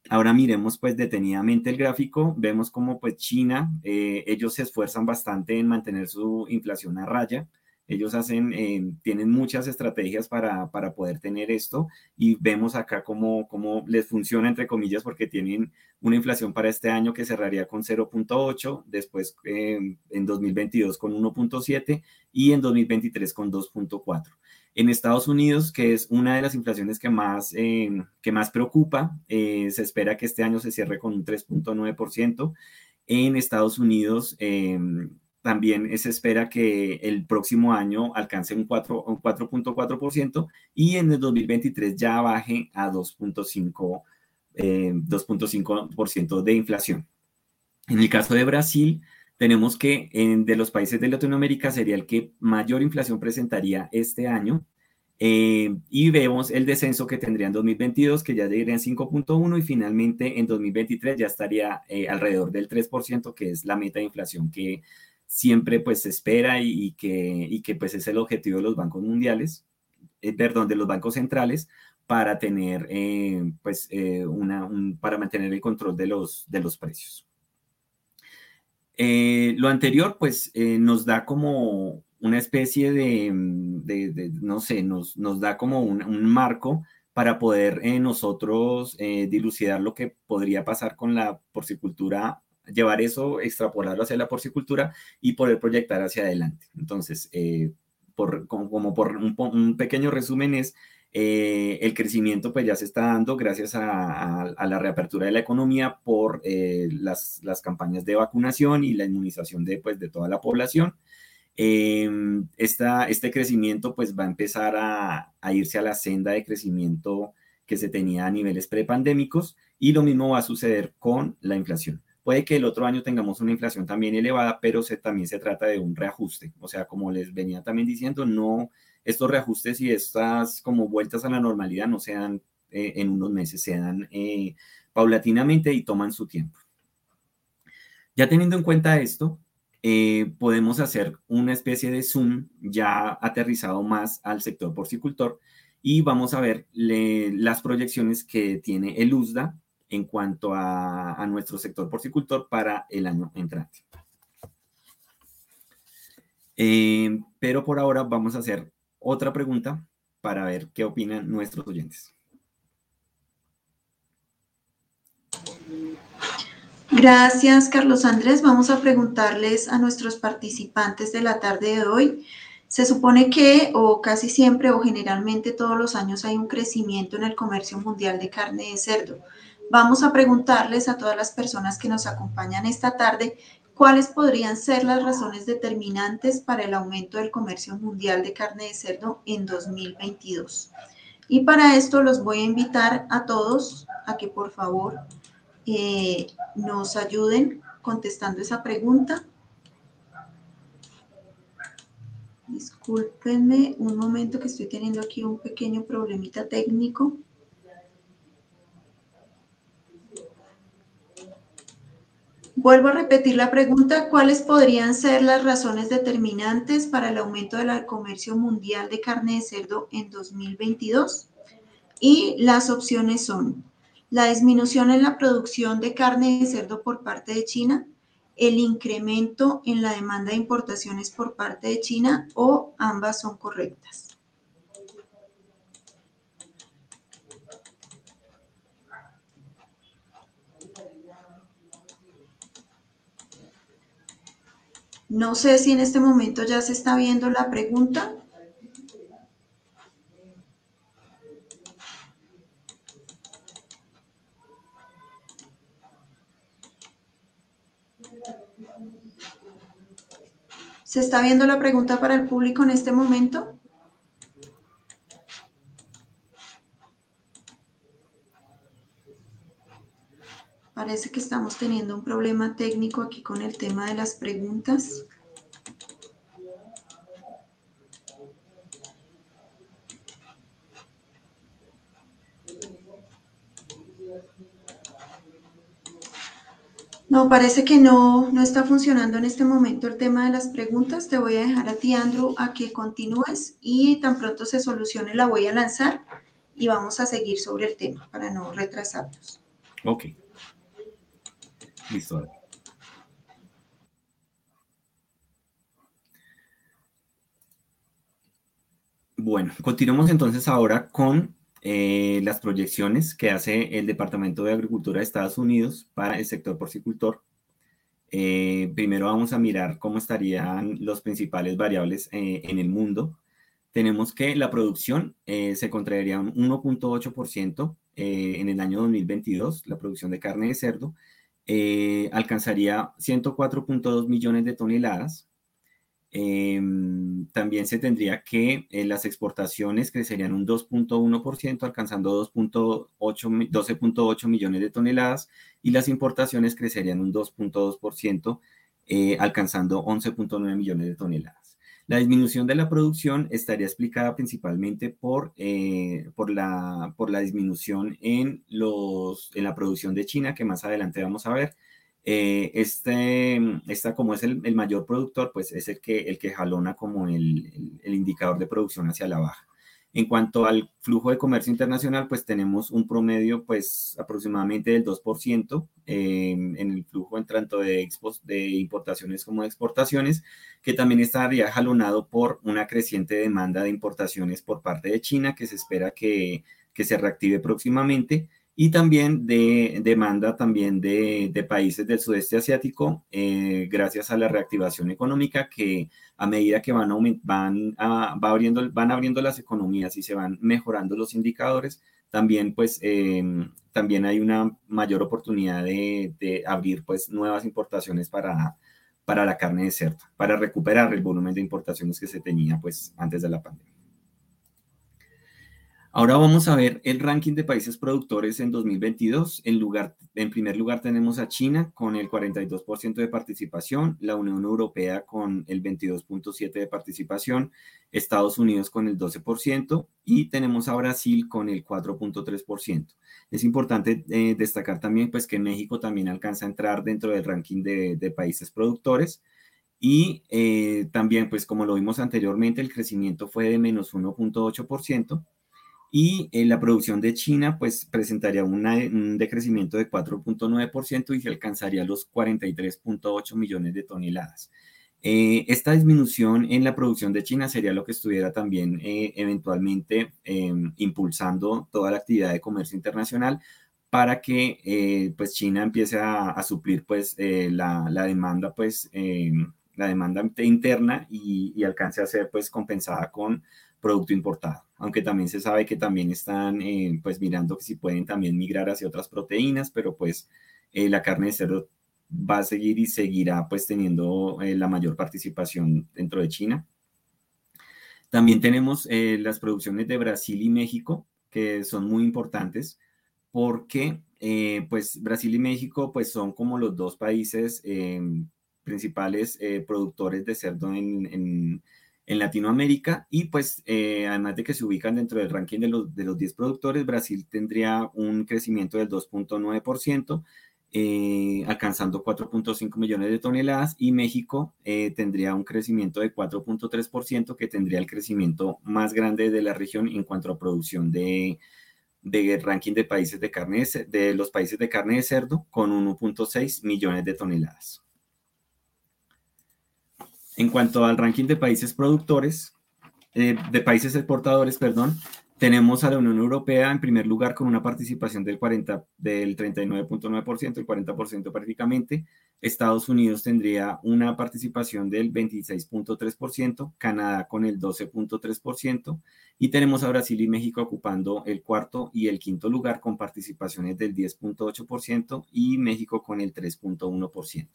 Ahora miremos pues detenidamente el gráfico, vemos como pues China, eh, ellos se esfuerzan bastante en mantener su inflación a raya, ellos hacen, eh, tienen muchas estrategias para, poder tener esto y vemos acá cómo, cómo les funciona, entre comillas, porque tienen una inflación para este año que cerraría con 0.8, después eh, en 2022 con 1.7 y en 2023 con 2.4. En Estados Unidos, que es una de las inflaciones que más, eh, que más preocupa, se espera que este año se cierre con un 3.9%. En Estados Unidos, también se espera que el próximo año alcance un 4.4% y en el 2023 ya baje a 2.5% eh, de inflación. En el caso de Brasil, tenemos que de los países de Latinoamérica sería el que mayor inflación presentaría este año. Eh, y vemos el descenso que tendría en 2022, que ya llegaría en 5.1 y finalmente en 2023 ya estaría eh, alrededor del 3%, que es la meta de inflación que siempre pues se espera y, que, y que pues es el objetivo de los bancos mundiales, eh, perdón, de los bancos centrales para tener eh, pues eh, una, para mantener el control de los, de los precios. lo anterior pues nos da como una especie de, de, no sé, nos, nos da como un, un marco para poder nosotros dilucidar lo que podría pasar con la porcicultura llevar eso, extrapolarlo hacia la porcicultura y poder proyectar hacia adelante. Entonces, eh, por, como, por un, pequeño resumen es, eh, el crecimiento pues ya se está dando gracias a, la reapertura de la economía por eh, las, las, campañas de vacunación y la inmunización de, pues, de toda la población. Esta, este crecimiento pues va a empezar a, a irse a la senda de crecimiento que se tenía a niveles prepandémicos y lo mismo va a suceder con la inflación. Puede que el otro año tengamos una inflación también elevada, pero se, también se trata de un reajuste. O sea, como les venía también diciendo, no estos reajustes y estas como vueltas a la normalidad no se dan eh, en unos meses, se dan eh, paulatinamente y toman su tiempo. Ya teniendo en cuenta esto, eh, podemos hacer una especie de zoom ya aterrizado más al sector porcicultor y vamos a ver las proyecciones que tiene el USDA en cuanto a, nuestro sector porcicultor para el año entrante. Eh, pero por ahora vamos a hacer otra pregunta para ver qué opinan nuestros oyentes. Gracias, Carlos Andrés. Vamos a preguntarles a nuestros participantes de la tarde de hoy. Se supone que, o casi siempre, o generalmente todos los años hay un crecimiento en el comercio mundial de carne de cerdo. Vamos a preguntarles a todas las personas que nos acompañan esta tarde cuáles podrían ser las razones determinantes para el aumento del comercio mundial de carne de cerdo en 2022. Y para esto los voy a invitar a todos a que por favor eh, nos ayuden contestando esa pregunta. Discúlpenme un momento que estoy teniendo aquí un pequeño problemita técnico. Vuelvo a repetir la pregunta, ¿cuáles podrían ser las razones determinantes para el aumento del comercio mundial de carne de cerdo en 2022? Y las opciones son la disminución en la producción de carne de cerdo por parte de China, el incremento en la demanda de importaciones por parte de China o ambas son correctas. No sé si en este momento ya se está viendo la pregunta. ¿Se está viendo la pregunta para el público en este momento? Parece que estamos teniendo un problema técnico aquí con el tema de las preguntas. No, parece que no, no está funcionando en este momento el tema de las preguntas. Te voy a dejar a ti, Andrew, a que continúes y tan pronto se solucione la voy a lanzar y vamos a seguir sobre el tema para no retrasarnos. Ok. Listo. Bueno, continuamos entonces ahora con eh, las proyecciones que hace el Departamento de Agricultura de Estados Unidos para el sector porcicultor. Eh, primero vamos a mirar cómo estarían los principales variables eh, en el mundo. Tenemos que la producción se contraería un 1.8% en el año 2022, la producción de carne de cerdo, eh, alcanzaría 104.2 millones de toneladas. Em, también se tendría que eh, las exportaciones crecerían un 2.1%, alcanzando 12.8 millones de toneladas, y las importaciones crecerían un 2.2%, eh, alcanzando 11.9 millones de toneladas. La disminución de la producción estaría explicada principalmente por, eh, por, la, por la disminución en, los, en la producción de China, que más adelante vamos a ver. Eh, este, esta, como es el, el, mayor productor, pues es el que, el que jalona como el, el indicador de producción hacia la baja. En cuanto al flujo de comercio internacional, pues tenemos un promedio pues aproximadamente del 2% en el flujo en tanto de, de importaciones como de exportaciones, que también estaría jalonado por una creciente demanda de importaciones por parte de China, que se espera que, que se reactive próximamente y también de demanda también de, países del sudeste asiático, eh, gracias a la reactivación económica que a medida que van, van, va abriendo, van abriendo las economías y se van mejorando los indicadores, también pues em, también hay una mayor oportunidad de, de, abrir pues nuevas importaciones para, para la carne de cerdo, para recuperar el volumen de importaciones que se tenía pues antes de la pandemia. Ahora vamos a ver el ranking de países productores en 2022. En, lugar, en primer lugar tenemos a China con el 42% de participación, la Unión Europea con el 22.7% de participación, Estados Unidos con el 12% y tenemos a Brasil con el 4.3%. Es importante eh, destacar también pues, que México también alcanza a entrar dentro del ranking de, de países productores. Y eh, también, pues como lo vimos anteriormente, el crecimiento fue de menos 1.8% y en la producción de China pues presentaría un decrecimiento de 4.9% y se alcanzaría los 43.8 millones de toneladas. Eh, esta disminución en la producción de China sería lo que estuviera también eh, eventualmente em, impulsando toda la actividad de comercio internacional para que eh, pues China empiece a, suplir pues la, la, demanda pues la demanda interna y, y, alcance a ser pues compensada con producto importado, aunque también se sabe que también están eh, pues mirando que si pueden también migrar hacia otras proteínas, pero pues eh, la carne de cerdo va a seguir y seguirá pues teniendo eh, la mayor participación dentro de China. También tenemos las producciones de Brasil y México, que son muy importantes porque pues Brasil y México pues son como los dos países principales productores de cerdo en, en Latinoamérica y pues eh, además de que se ubican dentro del ranking de los, de los 10 productores, Brasil tendría un crecimiento del 2.9%, eh, alcanzando 4.5 millones de toneladas y México eh, tendría un crecimiento de 4.3%, que tendría el crecimiento más grande de la región en cuanto a producción de, de ranking de países de carne de, los países de carne de cerdo con 1.6 millones de toneladas. En cuanto al ranking de países productores, eh, de países exportadores, perdón, tenemos a la Unión Europea en primer lugar con una participación del, 40, del 39.9%, el 40% prácticamente. Estados Unidos tendría una participación del 26.3%, Canadá con el 12.3% y tenemos a Brasil y México ocupando el cuarto y el quinto lugar con participaciones del 10.8% y México con el 3.1%.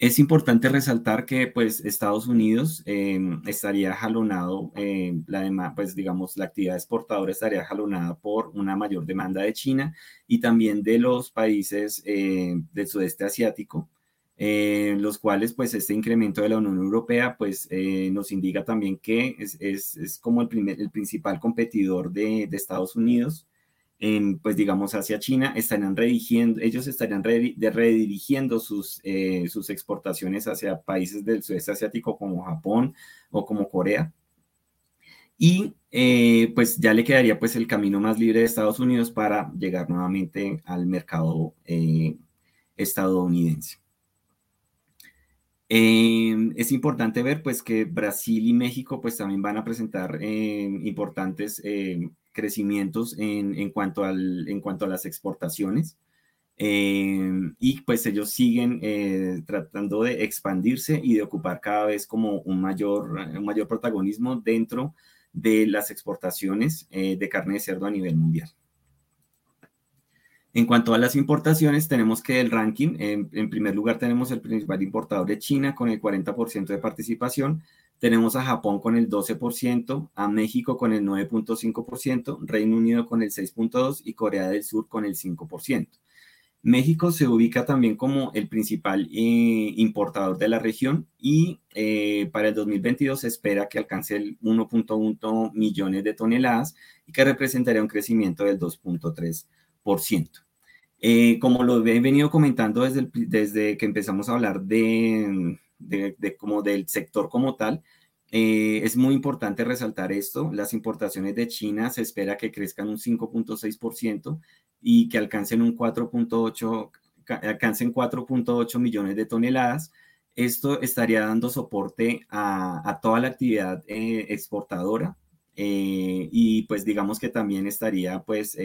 Es importante resaltar que pues Estados Unidos em, estaría jalonado, em, la pues digamos la actividad exportadora estaría jalonada por una mayor demanda de China y también de los países em, del sudeste asiático, los cuales pues este incremento de la Unión Europea pues eh, nos indica también que es, es, como el, primer, el principal competidor de, de Estados Unidos pues digamos, hacia China, estarían redirigiendo, ellos estarían redirigiendo sus, eh, sus exportaciones hacia países del sudeste asiático como Japón o como Corea. Y eh, pues ya le quedaría pues el camino más libre de Estados Unidos para llegar nuevamente al mercado eh, estadounidense. es importante ver pues que Brasil y México pues también van a presentar importantes crecimientos en, cuanto, al, en cuanto a las exportaciones. Eh, y pues ellos siguen eh, tratando de expandirse y de ocupar cada vez como un mayor, un mayor protagonismo dentro de las exportaciones eh, de carne de cerdo a nivel mundial. En cuanto a las importaciones, tenemos que el ranking, en, en primer lugar tenemos el principal importador de China con el 40% de participación, tenemos a Japón con el 12%, a México con el 9.5%, Reino Unido con el 6.2% y Corea del Sur con el 5%. México se ubica también como el principal eh, importador de la región y eh, para el 2022 se espera que alcance el 1.1 millones de toneladas y que representaría un crecimiento del 2.3%. Eh, como lo he venido comentando desde, desde que empezamos a hablar de, de, como del sector como tal, eh, es muy importante resaltar esto. Las importaciones de China se espera que crezcan un 5.6% y que alcancen un 4.8 alcancen 4.8 millones de toneladas. Esto estaría dando soporte a, toda la actividad eh, exportadora eh, y pues digamos que también estaría pues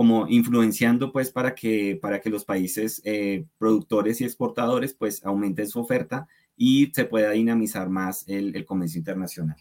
como influenciando pues para que, para que los países eh, productores y exportadores pues aumenten su oferta y se pueda dinamizar más el, comercio internacional.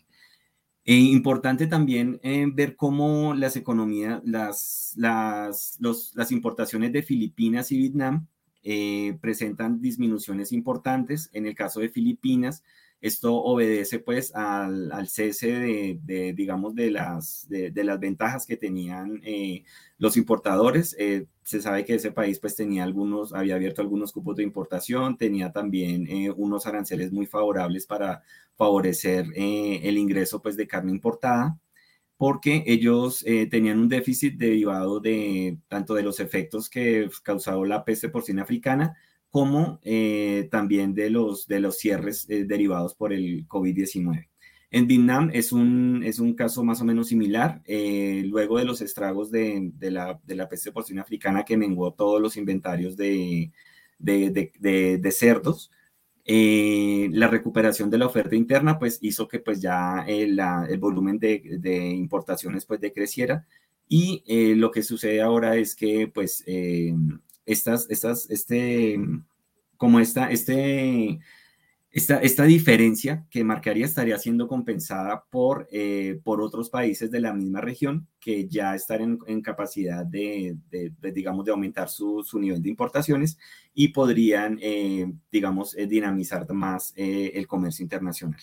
E importante también eh, ver cómo las economías, las, las, las importaciones de Filipinas y Vietnam eh, presentan disminuciones importantes. En el caso de Filipinas, esto obedece pues al, cese de, digamos, de las, de, las ventajas que tenían eh, los importadores. Eh, se sabe que ese país pues tenía algunos, había abierto algunos cupos de importación, tenía también eh, unos aranceles muy favorables para favorecer el ingreso pues de carne importada porque ellos tenían un déficit derivado de tanto de los efectos que causó la peste porcina africana, como eh, también de los, de los cierres eh, derivados por el COVID-19. En Vietnam es un, es un caso más o menos similar. Eh, luego de los estragos de, de, la, de, la, peste porcina africana que menguó todos los inventarios de, de cerdos, la recuperación de la oferta interna pues hizo que pues ya el, el volumen de, importaciones pues decreciera y lo que sucede ahora es que pues este, como esta, este, esta, esta diferencia que marcaría estaría siendo compensada por, eh, por otros países de la misma región que ya están en, capacidad de, digamos, de aumentar su, nivel de importaciones y podrían, eh, digamos, eh, dinamizar más el comercio internacional.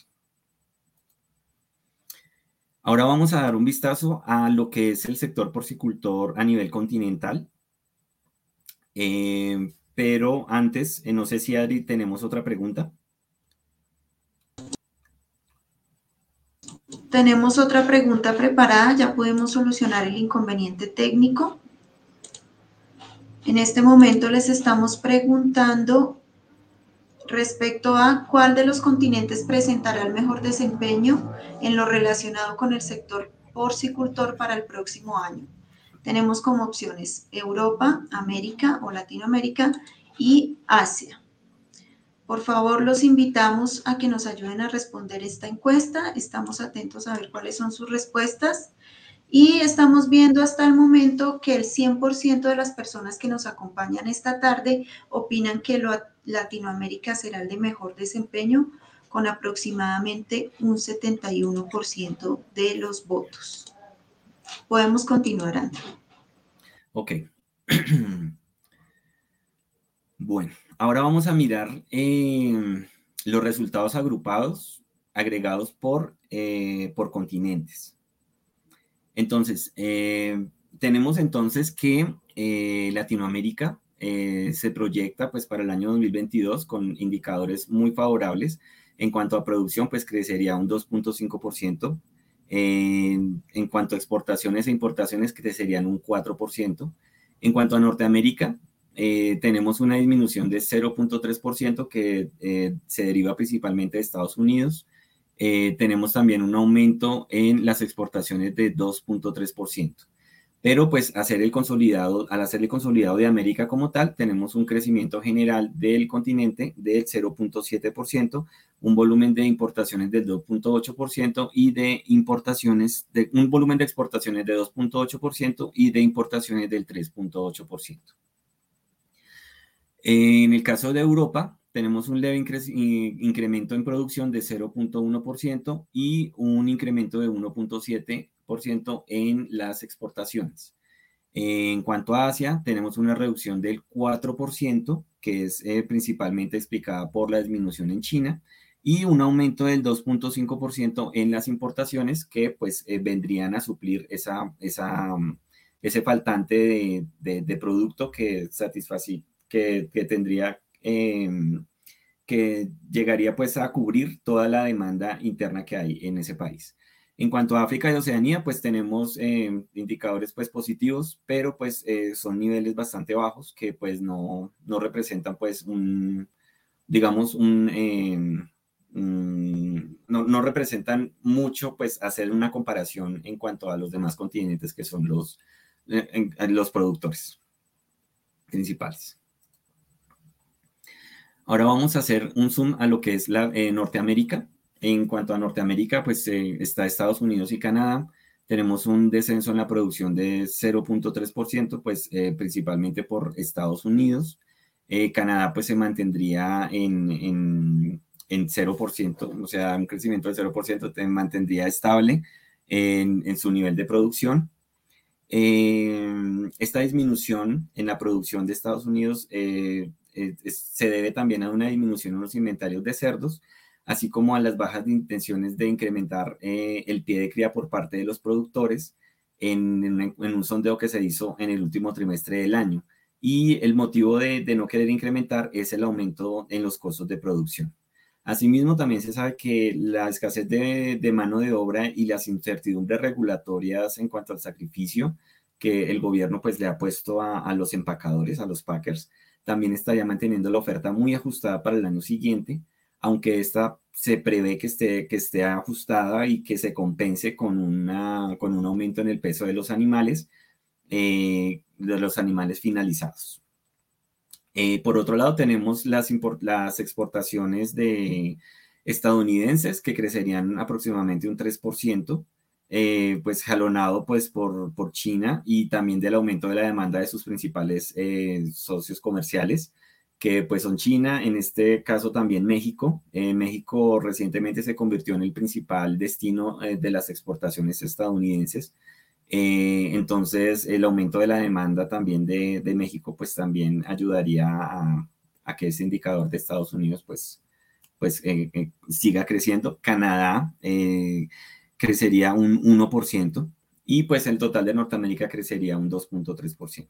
Ahora vamos a dar un vistazo a lo que es el sector porcicultor a nivel continental. Eh, pero antes, eh, no sé si Adri, tenemos otra pregunta. Tenemos otra pregunta preparada, ya podemos solucionar el inconveniente técnico. En este momento les estamos preguntando respecto a cuál de los continentes presentará el mejor desempeño en lo relacionado con el sector porcicultor para el próximo año. Tenemos como opciones Europa, América o Latinoamérica y Asia. Por favor, los invitamos a que nos ayuden a responder esta encuesta. Estamos atentos a ver cuáles son sus respuestas. Y estamos viendo hasta el momento que el 100% de las personas que nos acompañan esta tarde opinan que Latinoamérica será el de mejor desempeño con aproximadamente un 71% de los votos. Podemos continuar, André. Ok. bueno, ahora vamos a mirar eh, los resultados agrupados, agregados por, eh, por continentes. Entonces, eh, tenemos entonces que Latinoamérica se proyecta pues para el año 2022 con indicadores muy favorables. En cuanto a producción, pues crecería un 2.5%. En, cuanto a exportaciones e importaciones, crecerían un 4%. En cuanto a Norteamérica, eh, tenemos una disminución de 0.3% que eh, se deriva principalmente de Estados Unidos. Eh, tenemos también un aumento en las exportaciones de 2.3% pero pues al hacer el consolidado de América como tal, tenemos un crecimiento general del continente del 0.7%, un volumen de importaciones del 2.8% y de importaciones, de, un volumen de exportaciones de 2.8% y de importaciones del 3.8%. En el caso de Europa, tenemos un leve incremento en producción de 0.1% y un incremento de 1.7% en las exportaciones. En cuanto a Asia, tenemos una reducción del 4%, que es eh, principalmente explicada por la disminución en China, y un aumento del 2.5% en las importaciones, que pues eh, vendrían a suplir esa, esa, ese faltante de, producto que satisfací, que, que tendría, em, que llegaría pues a cubrir toda la demanda interna que hay en ese país. En cuanto a África y Oceanía, pues tenemos eh, indicadores pues positivos, pero pues eh, son niveles bastante bajos que pues no, no representan pues un, digamos, un, em, no, no, representan mucho pues hacer una comparación en cuanto a los demás continentes que son los, eh, los productores principales. Ahora vamos a hacer un zoom a lo que es la Norteamérica. En cuanto a Norteamérica, pues eh, está Estados Unidos y Canadá. Tenemos un descenso en la producción de 0.3%, pues eh, principalmente por Estados Unidos. Eh, Canadá pues se mantendría en, en, en 0%, o sea, un crecimiento del 0% se mantendría estable en, en, su nivel de producción. esta disminución en la producción de Estados Unidos se debe también a una disminución en los inventarios de cerdos, así como a las bajas intenciones de incrementar eh, el pie de cría por parte de los productores en, un sondeo que se hizo en el último trimestre del año. Y el motivo de, no querer incrementar es el aumento en los costos de producción. Asimismo, también se sabe que la escasez de, mano de obra y las incertidumbres regulatorias en cuanto al sacrificio que el gobierno pues le ha puesto a, a los empacadores, a los packers, también estaría manteniendo la oferta muy ajustada para el año siguiente, aunque esta se prevé que esté, que esté ajustada y que se compense con, una, con un aumento en el peso de los animales, eh, de los animales finalizados. Eh, por otro lado, tenemos las, las exportaciones de estadounidenses que crecerían aproximadamente un 3%, eh, pues jalonado pues por, por China y también del aumento de la demanda de sus principales socios comerciales que pues son China, en este caso también México. Eh, México recientemente se convirtió en el principal destino eh, de las exportaciones estadounidenses. Eh, entonces, el aumento de la demanda también de, de México pues también ayudaría a, a, que ese indicador de Estados Unidos pues, pues siga creciendo. Canadá crecería un 1% y pues el total de Norteamérica crecería un 2.3%.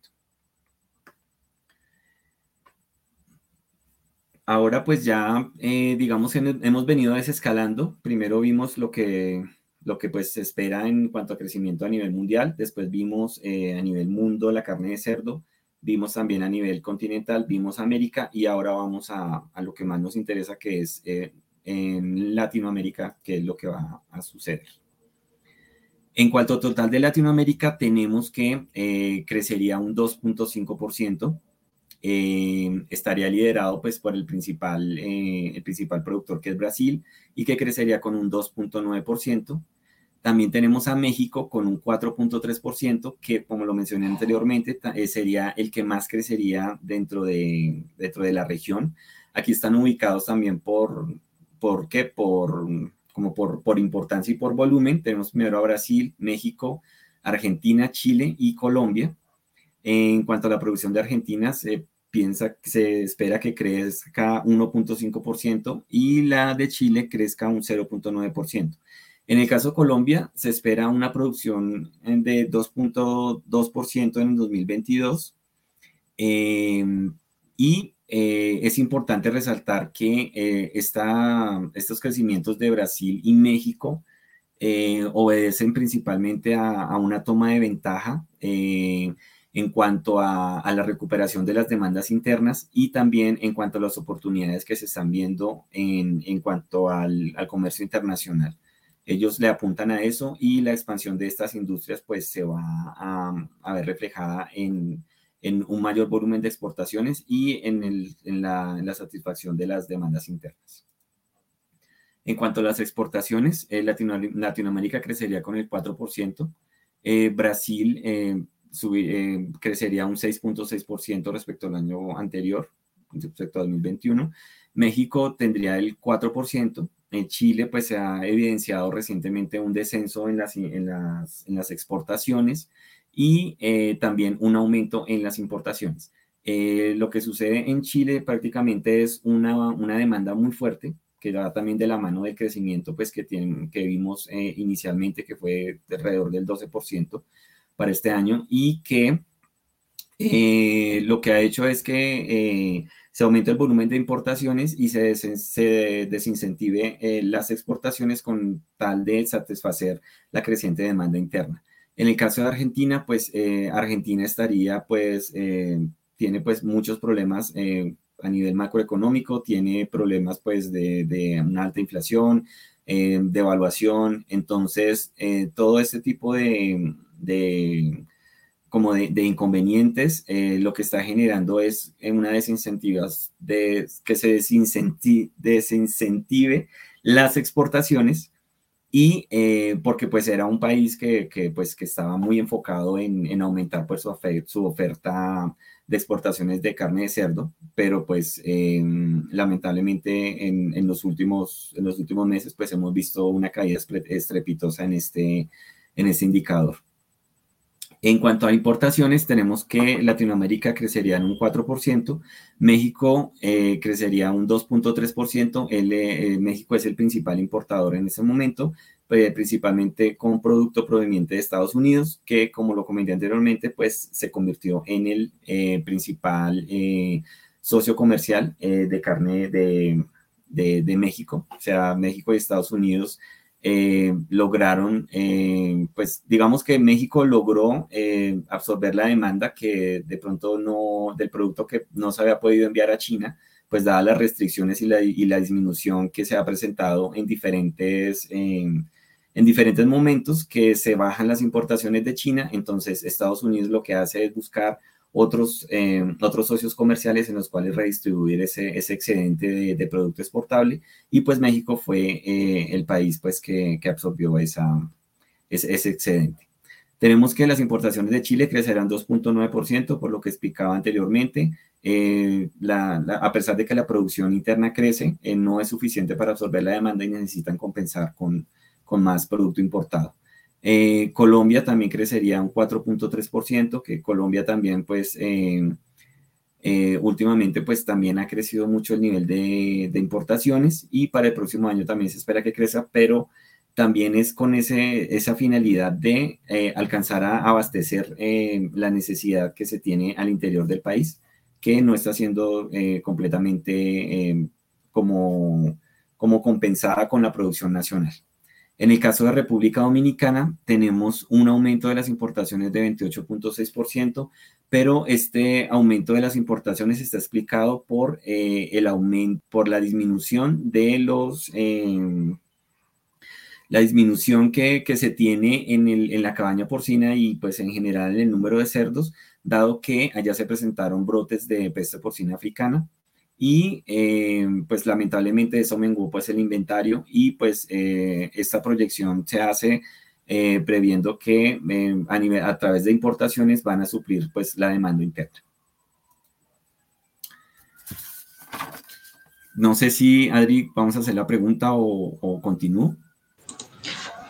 ahora pues ya, eh, digamos, hemos venido desescalando. Primero vimos lo que, lo que pues se espera en cuanto a crecimiento a nivel mundial. Después vimos eh, a nivel mundo la carne de cerdo. Vimos también a nivel continental, vimos América y ahora vamos a, lo que más nos interesa, que es eh, en Latinoamérica, que es lo que va a suceder. En cuanto a total de Latinoamérica, tenemos que eh, crecería un 2.5%. Eh, estaría liderado pues por el principal, eh, el principal productor que es Brasil y que crecería con un 2.9%. También tenemos a México con un 4.3%, que como lo mencioné anteriormente, sería el que más crecería dentro de, dentro de la región. Aquí están ubicados también por, ¿por qué? Por como por, por importancia y por volumen. Tenemos primero a Brasil, México, Argentina, Chile y Colombia. En cuanto a la producción de Argentina, se piensa, se espera que crezca 1.5% y la de Chile crezca un 0.9%. En el caso de Colombia, se espera una producción de 2.2% en el 2022 eh, y eh, es importante resaltar que eh, estos crecimientos de Brasil y México eh, obedecen principalmente a, una toma de ventaja en cuanto a, la recuperación de las demandas internas y también en cuanto a las oportunidades que se están viendo en, cuanto al, comercio internacional. Ellos le apuntan a eso y la expansión de estas industrias pues se va a, a ver reflejada en, en un mayor volumen de exportaciones y en, el, en, la, en la, satisfacción de las demandas internas. En cuanto a las exportaciones, eh, Latinoamérica crecería con el 4%, eh, Brasil eh, eh, crecería un 6.6% respecto al año anterior, respecto a 2021, México tendría el 4%, en Chile pues se ha evidenciado recientemente un descenso en las, en las, en las exportaciones, y eh, también un aumento en las importaciones. Eh, lo que sucede en Chile prácticamente es una, una, demanda muy fuerte, que va también de la mano del crecimiento pues, que, tienen, que vimos inicialmente, que fue de alrededor del 12% para este año, y que lo que ha hecho es que se aumente el volumen de importaciones y se, se desincentive las exportaciones con tal de satisfacer la creciente demanda interna. En el caso de Argentina, pues eh, Argentina estaría, pues, eh, tiene pues muchos problemas eh, a nivel macroeconómico, tiene problemas pues de, una alta inflación, de evaluación, entonces todo este tipo de, como de, inconvenientes, lo que está generando es una desincentiva, de, que se desincentive las exportaciones y eh, porque pues era un país que, que, pues, que estaba muy enfocado en, en aumentar pues, su, su, oferta de exportaciones de carne de cerdo, pero pues em, lamentablemente en, en, los últimos, en los últimos meses pues hemos visto una caída estrepitosa en este, en este indicador. En cuanto a importaciones, tenemos que Latinoamérica crecería en un 4%, México eh, crecería un 2.3%, eh, México es el principal importador en ese momento, eh, principalmente con producto proveniente de Estados Unidos, que como lo comenté anteriormente, pues se convirtió en el principal socio comercial de carne de, de, de México, o sea, México y Estados Unidos eh, lograron, eh, pues digamos que México logró eh, absorber la demanda que de pronto no, del producto que no se había podido enviar a China, pues dadas las restricciones y la, y la disminución que se ha presentado en diferentes, en diferentes momentos que se bajan las importaciones de China, entonces Estados Unidos lo que hace es buscar otros, eh, otros socios comerciales en los cuales redistribuir ese, ese excedente de, producto exportable y pues México fue eh, el país pues que, que absorbió esa, ese, ese, excedente. Tenemos que las importaciones de Chile crecerán 2.9% por lo que explicaba anteriormente. Eh, la, a pesar de que la producción interna crece, no es suficiente para absorber la demanda y necesitan compensar con, con más producto importado. Eh, Colombia también crecería un 4.3%, que Colombia también pues eh, eh, últimamente pues también ha crecido mucho el nivel de, importaciones y para el próximo año también se espera que crezca, pero también es con ese, esa finalidad de alcanzar a abastecer la necesidad que se tiene al interior del país, que no está siendo completamente como, como compensada con la producción nacional. En el caso de República Dominicana, tenemos un aumento de las importaciones de 28.6%, pero este aumento de las importaciones está explicado por eh, el aumento, por la disminución de los, em, la disminución que, se tiene en, el, en, la cabaña porcina y pues en general en el número de cerdos, dado que allá se presentaron brotes de peste porcina africana y eh, pues lamentablemente eso menguó pues el inventario y pues eh, esta proyección se hace eh, previendo que a, nivel, a través de importaciones van a suplir pues la demanda interna. No sé si, Adri, vamos a hacer la pregunta o, o continúo.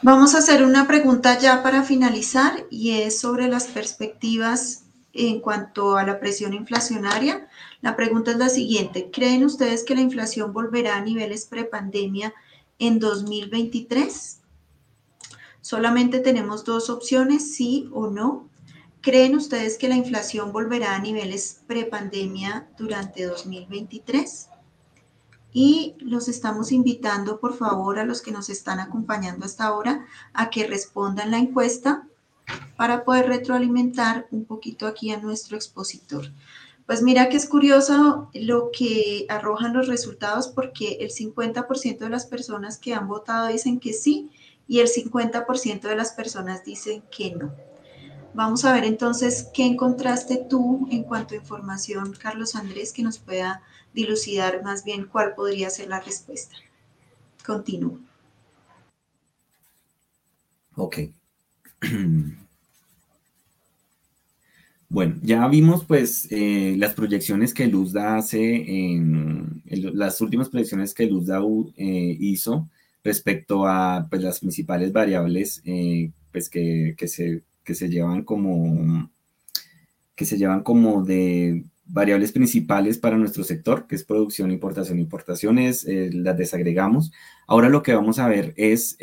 Vamos a hacer una pregunta ya para finalizar y es sobre las perspectivas en cuanto a la presión inflacionaria. La pregunta es la siguiente. ¿Creen ustedes que la inflación volverá a niveles prepandemia en 2023? Solamente tenemos dos opciones, sí o no. ¿Creen ustedes que la inflación volverá a niveles prepandemia durante 2023? Y los estamos invitando, por favor, a los que nos están acompañando hasta ahora, a que respondan la encuesta para poder retroalimentar un poquito aquí a nuestro expositor. Pues mira que es curioso lo que arrojan los resultados porque el 50% de las personas que han votado dicen que sí y el 50% de las personas dicen que no. Vamos a ver entonces qué encontraste tú en cuanto a información, Carlos Andrés, que nos pueda dilucidar más bien cuál podría ser la respuesta. Continúo. Ok. Bueno, ya vimos pues eh, las proyecciones que Luzda hace, en, las últimas proyecciones que Luzda eh, hizo respecto a pues, las principales variables eh, pues, que, se, que se llevan como que se llevan como de variables principales para nuestro sector, que es producción, importación, importaciones, las desagregamos. Ahora lo que vamos a ver es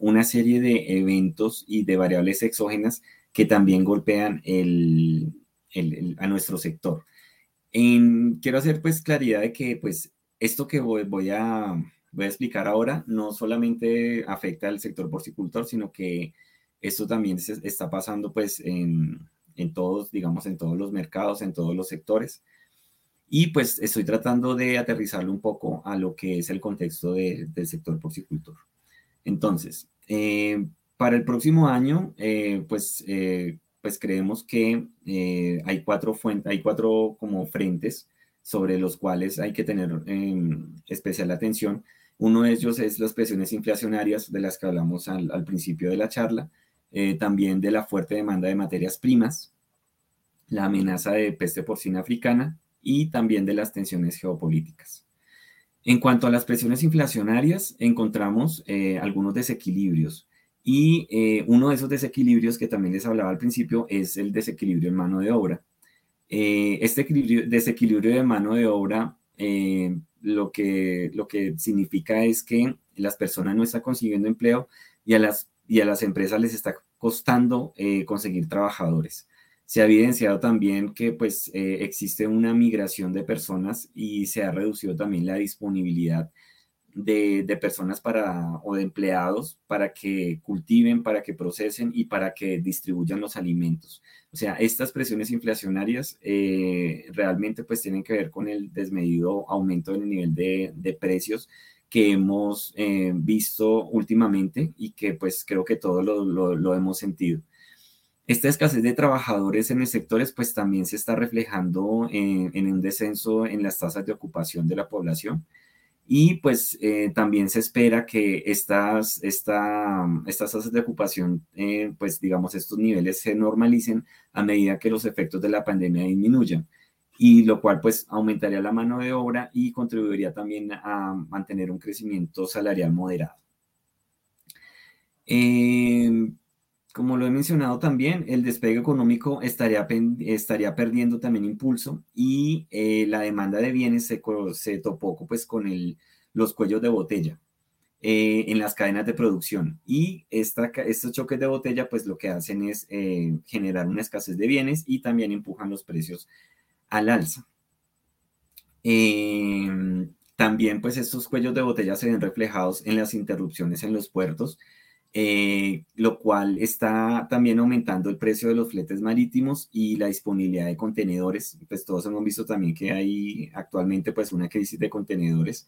una serie de eventos y de variables exógenas que también golpean a nuestro sector. quiero hacer pues claridad de que pues esto que voy, voy, a, voy a explicar ahora no solamente afecta al sector porcicultor, sino que esto también se está pasando pues en en todos, digamos, en todos los mercados, en todos los sectores. Y pues estoy tratando de aterrizarlo un poco a lo que es el contexto del sector porcicultor. Entonces, eh, para el próximo año, eh, pues, eh, pues creemos que hay cuatro hay cuatro como frentes sobre los cuales hay que tener em, especial atención. Uno de ellos es las presiones inflacionarias de las que hablamos al, principio de la charla. Eh, también de la fuerte demanda de materias primas, la amenaza de peste porcina africana y también de las tensiones geopolíticas. En cuanto a las presiones inflacionarias, encontramos eh, algunos desequilibrios y eh, uno de esos desequilibrios que también les hablaba al principio es el desequilibrio en mano de obra. este desequilibrio de mano de obra lo, que, lo que significa es que las personas no están consiguiendo empleo y a las y a las empresas les está costando eh, conseguir trabajadores. Se ha evidenciado también que pues eh, existe una migración de personas y se ha reducido también la disponibilidad de, personas para, o de empleados para que cultiven, para que procesen y para que distribuyan los alimentos. O sea, estas presiones inflacionarias eh, realmente pues tienen que ver con el desmedido aumento en el nivel de, precios que hemos eh, visto últimamente y que pues creo que todos lo, hemos sentido. Esta escasez de trabajadores en el sector pues también se está reflejando en, un descenso en las tasas de ocupación de la población y pues eh, también se espera que estas, esta, estas tasas de ocupación, eh, pues digamos, estos niveles se normalicen a medida que los efectos de la pandemia disminuyan y lo cual pues aumentaría la mano de obra y contribuiría también a mantener un crecimiento salarial moderado. Em, como lo he mencionado también, el despegue económico estaría, estaría perdiendo también impulso y eh, la demanda de bienes se, se topó pues, con los cuellos de botella eh, en las cadenas de producción. Y estos choques de botella pues lo que hacen es eh, generar una escasez de bienes y también empujan los precios al alza. Em, también pues estos cuellos de botella se ven reflejados en las interrupciones en los puertos, eh, lo cual está también aumentando el precio de los fletes marítimos y la disponibilidad de contenedores. Pues todos hemos visto también que hay actualmente pues una crisis de contenedores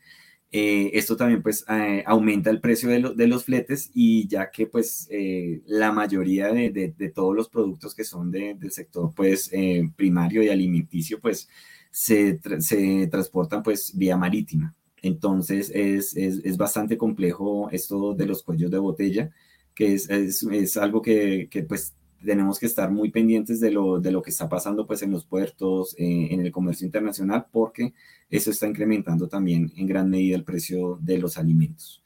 eh, esto también pues aumenta el precio de, de, los fletes y ya que pues eh, la mayoría de, de, todos los productos que son del sector pues primario y alimenticio pues se, se, transportan pues vía marítima. Entonces es, es, es, bastante complejo esto de los cuellos de botella, que es, es algo que, que, pues tenemos que estar muy pendientes de lo, de lo que está pasando pues en los puertos, en el comercio internacional, porque eso está incrementando también en gran medida el precio de los alimentos.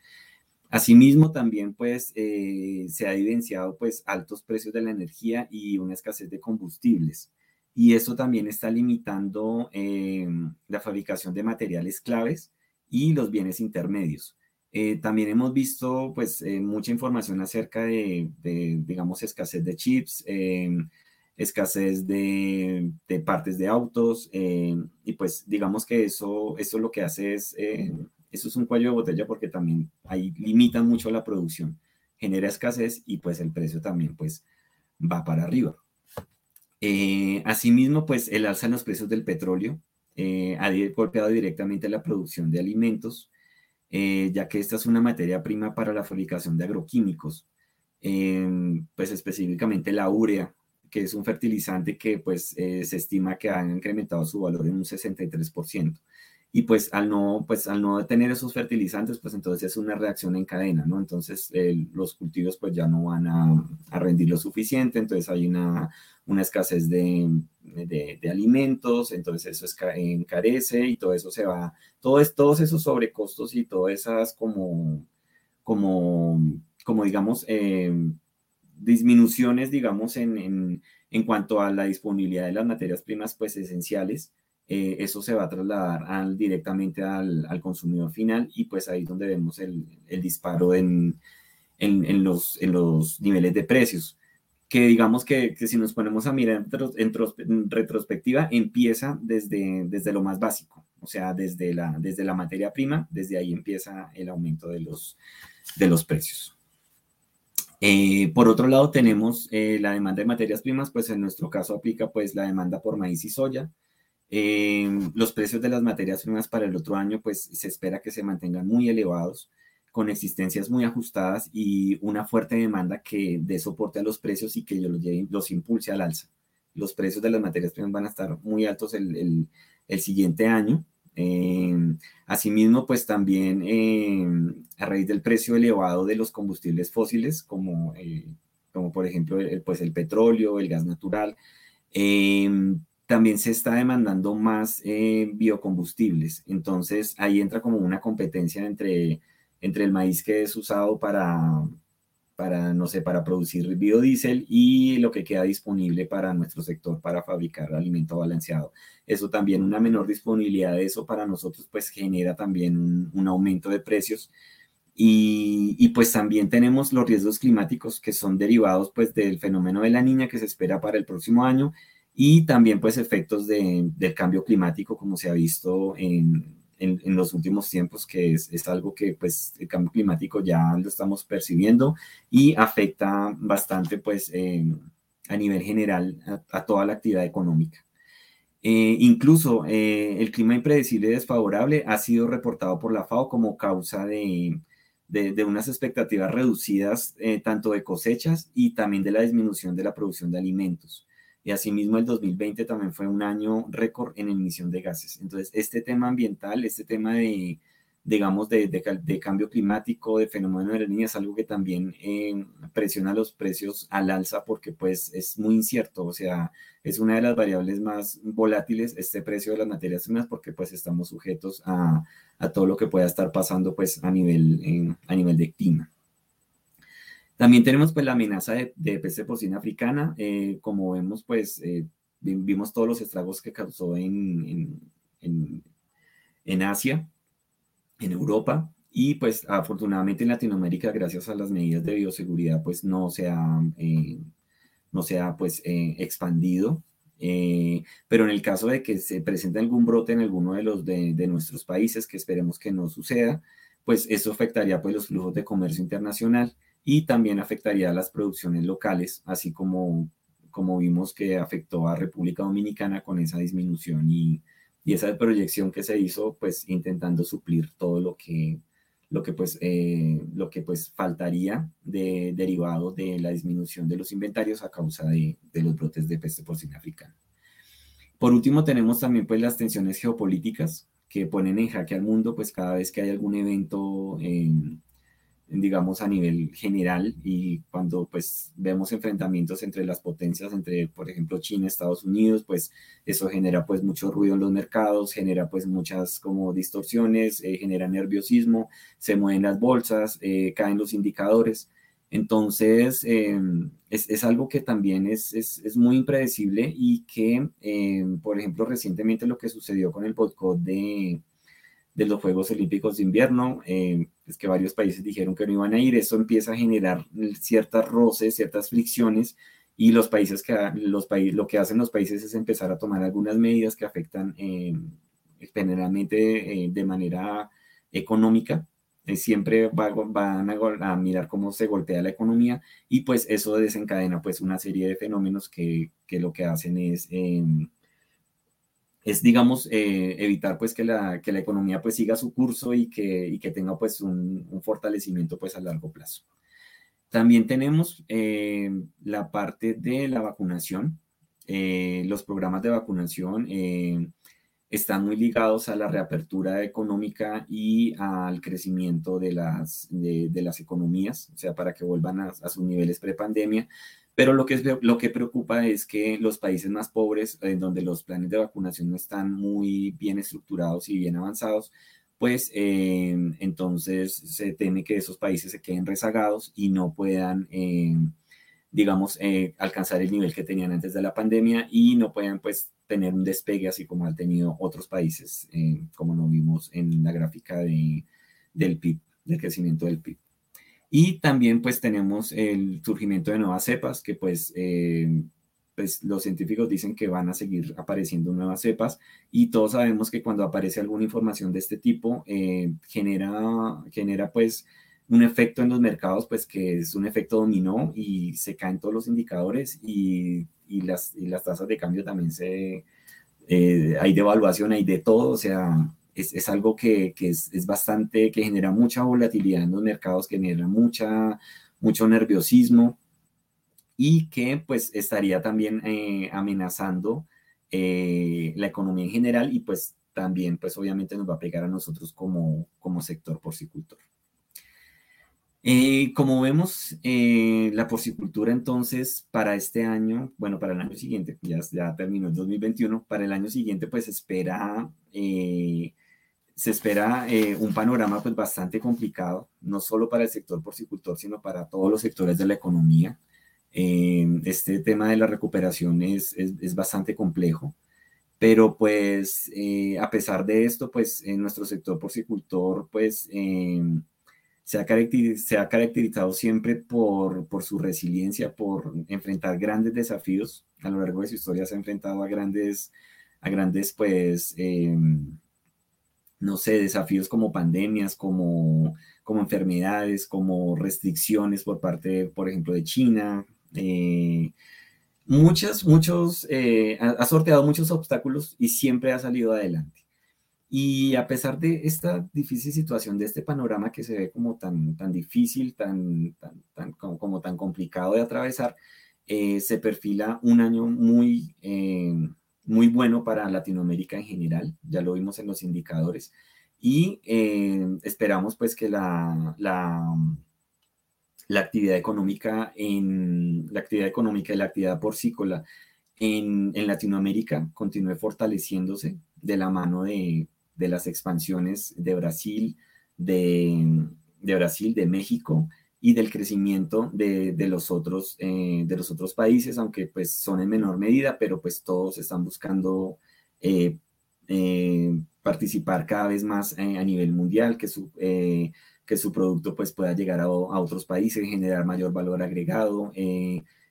Asimismo, también pues eh, se ha evidenciado pues altos precios de la energía y una escasez de combustibles. Y esto también está limitando eh, la fabricación de materiales claves y los bienes intermedios. Eh, también hemos visto pues mucha información acerca de, de, digamos, escasez de chips, escasez de, partes de autos eh, y pues digamos que eso, eso lo que hace es, eh, eso es un cuello de botella porque también ahí limita mucho la producción, genera escasez y pues el precio también pues va para arriba. Eh, asimismo pues el alza en los precios del petróleo ha golpeado directamente la producción de alimentos, ya que esta es una materia prima para la fabricación de agroquímicos, pues específicamente la urea, que es un fertilizante que pues eh, se estima que ha incrementado su valor en un 63%. Y pues al no, pues al no tener esos fertilizantes, pues entonces es una reacción en cadena, ¿no? Entonces los cultivos pues ya no van a, a, rendir lo suficiente, entonces hay una, una escasez de, de, de, alimentos, entonces eso encarece y todo eso se va, todo es, todos esos sobrecostos y todas esas como, como, como digamos, eh, disminuciones, digamos, en, en, cuanto a la disponibilidad de las materias primas, pues esenciales, eh, eso se va a trasladar al, directamente al, al, consumidor final y pues ahí es donde vemos el, el disparo en, en, los, en los niveles de precios. Que digamos que, que si nos ponemos a mirar en, retrospectiva, empieza desde, desde lo más básico, o sea, desde la, desde la materia prima, desde ahí empieza el aumento de los, de los precios. Eh, por otro lado, tenemos eh, la demanda de materias primas, pues en nuestro caso aplica pues la demanda por maíz y soya. Eh, los precios de las materias primas para el otro año, pues se espera que se mantengan muy elevados, con existencias muy ajustadas y una fuerte demanda que dé soporte a los precios y que los, los impulse al alza. Los precios de las materias primas van a estar muy altos el, el, el siguiente año. Eh, asimismo, pues también eh, a raíz del precio elevado de los combustibles fósiles, como, eh, como por ejemplo el, pues el petróleo, el gas natural, también se está demandando más biocombustibles. Entonces ahí entra como una competencia entre, entre el maíz que es usado para, para, no sé, para producir biodiesel y lo que queda disponible para nuestro sector para fabricar alimento balanceado. Eso también, una menor disponibilidad de eso para nosotros, pues genera también un, un aumento de precios. Y, y, pues también tenemos los riesgos climáticos que son derivados pues del fenómeno de la niña que se espera para el próximo año y también pues efectos de, del cambio climático como se ha visto en, en, los últimos tiempos, que es, es, algo que pues el cambio climático ya lo estamos percibiendo y afecta bastante pues eh, a nivel general a, toda la actividad económica. Eh, incluso eh, el clima impredecible y desfavorable ha sido reportado por la FAO como causa de, de, de unas expectativas reducidas tanto de cosechas y también de la disminución de la producción de alimentos. Y asimismo el 2020 también fue un año récord en emisión de gases. Entonces, este tema ambiental, este tema de, digamos, de, de, cambio climático, de fenómeno de la niña, es algo que también eh, presiona los precios al alza porque pues es muy incierto, o sea, es una de las variables más volátiles este precio de las materias primas porque pues estamos sujetos a, a todo lo que pueda estar pasando pues a nivel, a nivel de clima. También tenemos pues la amenaza de, de peste porcina africana, eh, como vemos pues eh, vimos todos los estragos que causó en, en, en, Asia, en Europa y pues afortunadamente en Latinoamérica gracias a las medidas de bioseguridad pues no se ha, eh, no se ha pues expandido. pero en el caso de que se presente algún brote en alguno de los de, de nuestros países, que esperemos que no suceda, pues eso afectaría pues los flujos de comercio internacional y también afectaría a las producciones locales, así como, como vimos que afectó a República Dominicana con esa disminución y, y esa proyección que se hizo, pues intentando suplir todo lo que, lo que, pues, eh, lo que pues faltaría de, derivado de la disminución de los inventarios a causa de, los brotes de peste porcina africana. Por último, tenemos también pues las tensiones geopolíticas que ponen en jaque al mundo, pues cada vez que hay algún evento en digamos, a nivel general y cuando pues vemos enfrentamientos entre las potencias, entre, por ejemplo, China, Estados Unidos, pues eso genera pues mucho ruido en los mercados, genera pues muchas como distorsiones, eh, genera nerviosismo, se mueven las bolsas, eh, caen los indicadores. Entonces, em, es, es, algo que también es, es, es muy impredecible y que, em, por ejemplo, recientemente lo que sucedió con el boicot de, de los Juegos Olímpicos de Invierno, eh, es que varios países dijeron que no iban a ir, eso empieza a generar ciertas roces, ciertas fricciones, y los países que los países, lo que hacen los países es empezar a tomar algunas medidas que afectan eh, generalmente eh, de manera económica. siempre van a, mirar cómo se golpea la economía y pues eso desencadena pues una serie de fenómenos que, que lo que hacen es em, es, digamos, eh, evitar pues que la, que la economía pues siga su curso y que, y que tenga pues un, un, fortalecimiento pues a largo plazo. También tenemos eh, la parte de la vacunación. Eh, los programas de vacunación están muy ligados a la reapertura económica y al crecimiento de las, de, de las economías, o sea, para que vuelvan a, a sus niveles prepandemia, pero lo que, lo que preocupa es que los países más pobres, en donde los planes de vacunación no están muy bien estructurados y bien avanzados, pues eh, entonces se teme que esos países se queden rezagados y no puedan, eh, digamos, eh, alcanzar el nivel que tenían antes de la pandemia y no puedan pues tener un despegue así como han tenido otros países, como lo vimos en la gráfica de, del PIB, del crecimiento del PIB. Y también pues tenemos el surgimiento de nuevas cepas que pues, eh, pues los científicos dicen que van a seguir apareciendo nuevas cepas y todos sabemos que cuando aparece alguna información de este tipo eh, genera, genera pues un efecto en los mercados pues que es un efecto dominó y se caen todos los indicadores y, y, las, y las tasas de cambio también se... Eh, hay devaluación, hay de todo, o sea, es, es algo que, que es, es, bastante, que genera mucha volatilidad en los mercados, que genera mucha, mucho nerviosismo y que pues estaría también eh, amenazando eh, la economía en general y pues también pues obviamente nos va a pegar a nosotros como, como sector porcicultor. Eh, como vemos, eh, la porcicultura entonces para este año, bueno, para el año siguiente, ya, ya terminó el 2021, para el año siguiente pues espera se espera eh, un panorama pues bastante complicado, no solo para el sector porcicultor, sino para todos los sectores de la economía. Eh, este tema de la recuperación es, es, bastante complejo, pero pues eh, a pesar de esto, pues en nuestro sector porcicultor pues se ha, se, ha caracterizado siempre por, por, su resiliencia, por enfrentar grandes desafíos. A lo largo de su historia se ha enfrentado a grandes, a grandes pues no sé, desafíos como pandemias, como, como enfermedades, como restricciones por parte, por ejemplo, de China. Eh, muchas, muchos, eh, ha, sorteado muchos obstáculos y siempre ha salido adelante. Y a pesar de esta difícil situación, de este panorama que se ve como tan, tan difícil, tan, tan, tan como, tan complicado de atravesar, eh, se perfila un año muy, muy bueno para Latinoamérica en general, ya lo vimos en los indicadores, y eh, esperamos pues que la, la, la, actividad económica en la actividad económica y la actividad porcícola en, en Latinoamérica continúe fortaleciéndose de la mano de, de las expansiones de Brasil, de, de Brasil, de México, y del crecimiento de, de los otros, eh, de los otros países, aunque pues son en menor medida, pero pues todos están buscando eh, eh, participar cada vez más a nivel mundial, que su, que su producto pues pueda llegar a, a, otros países, generar mayor valor agregado,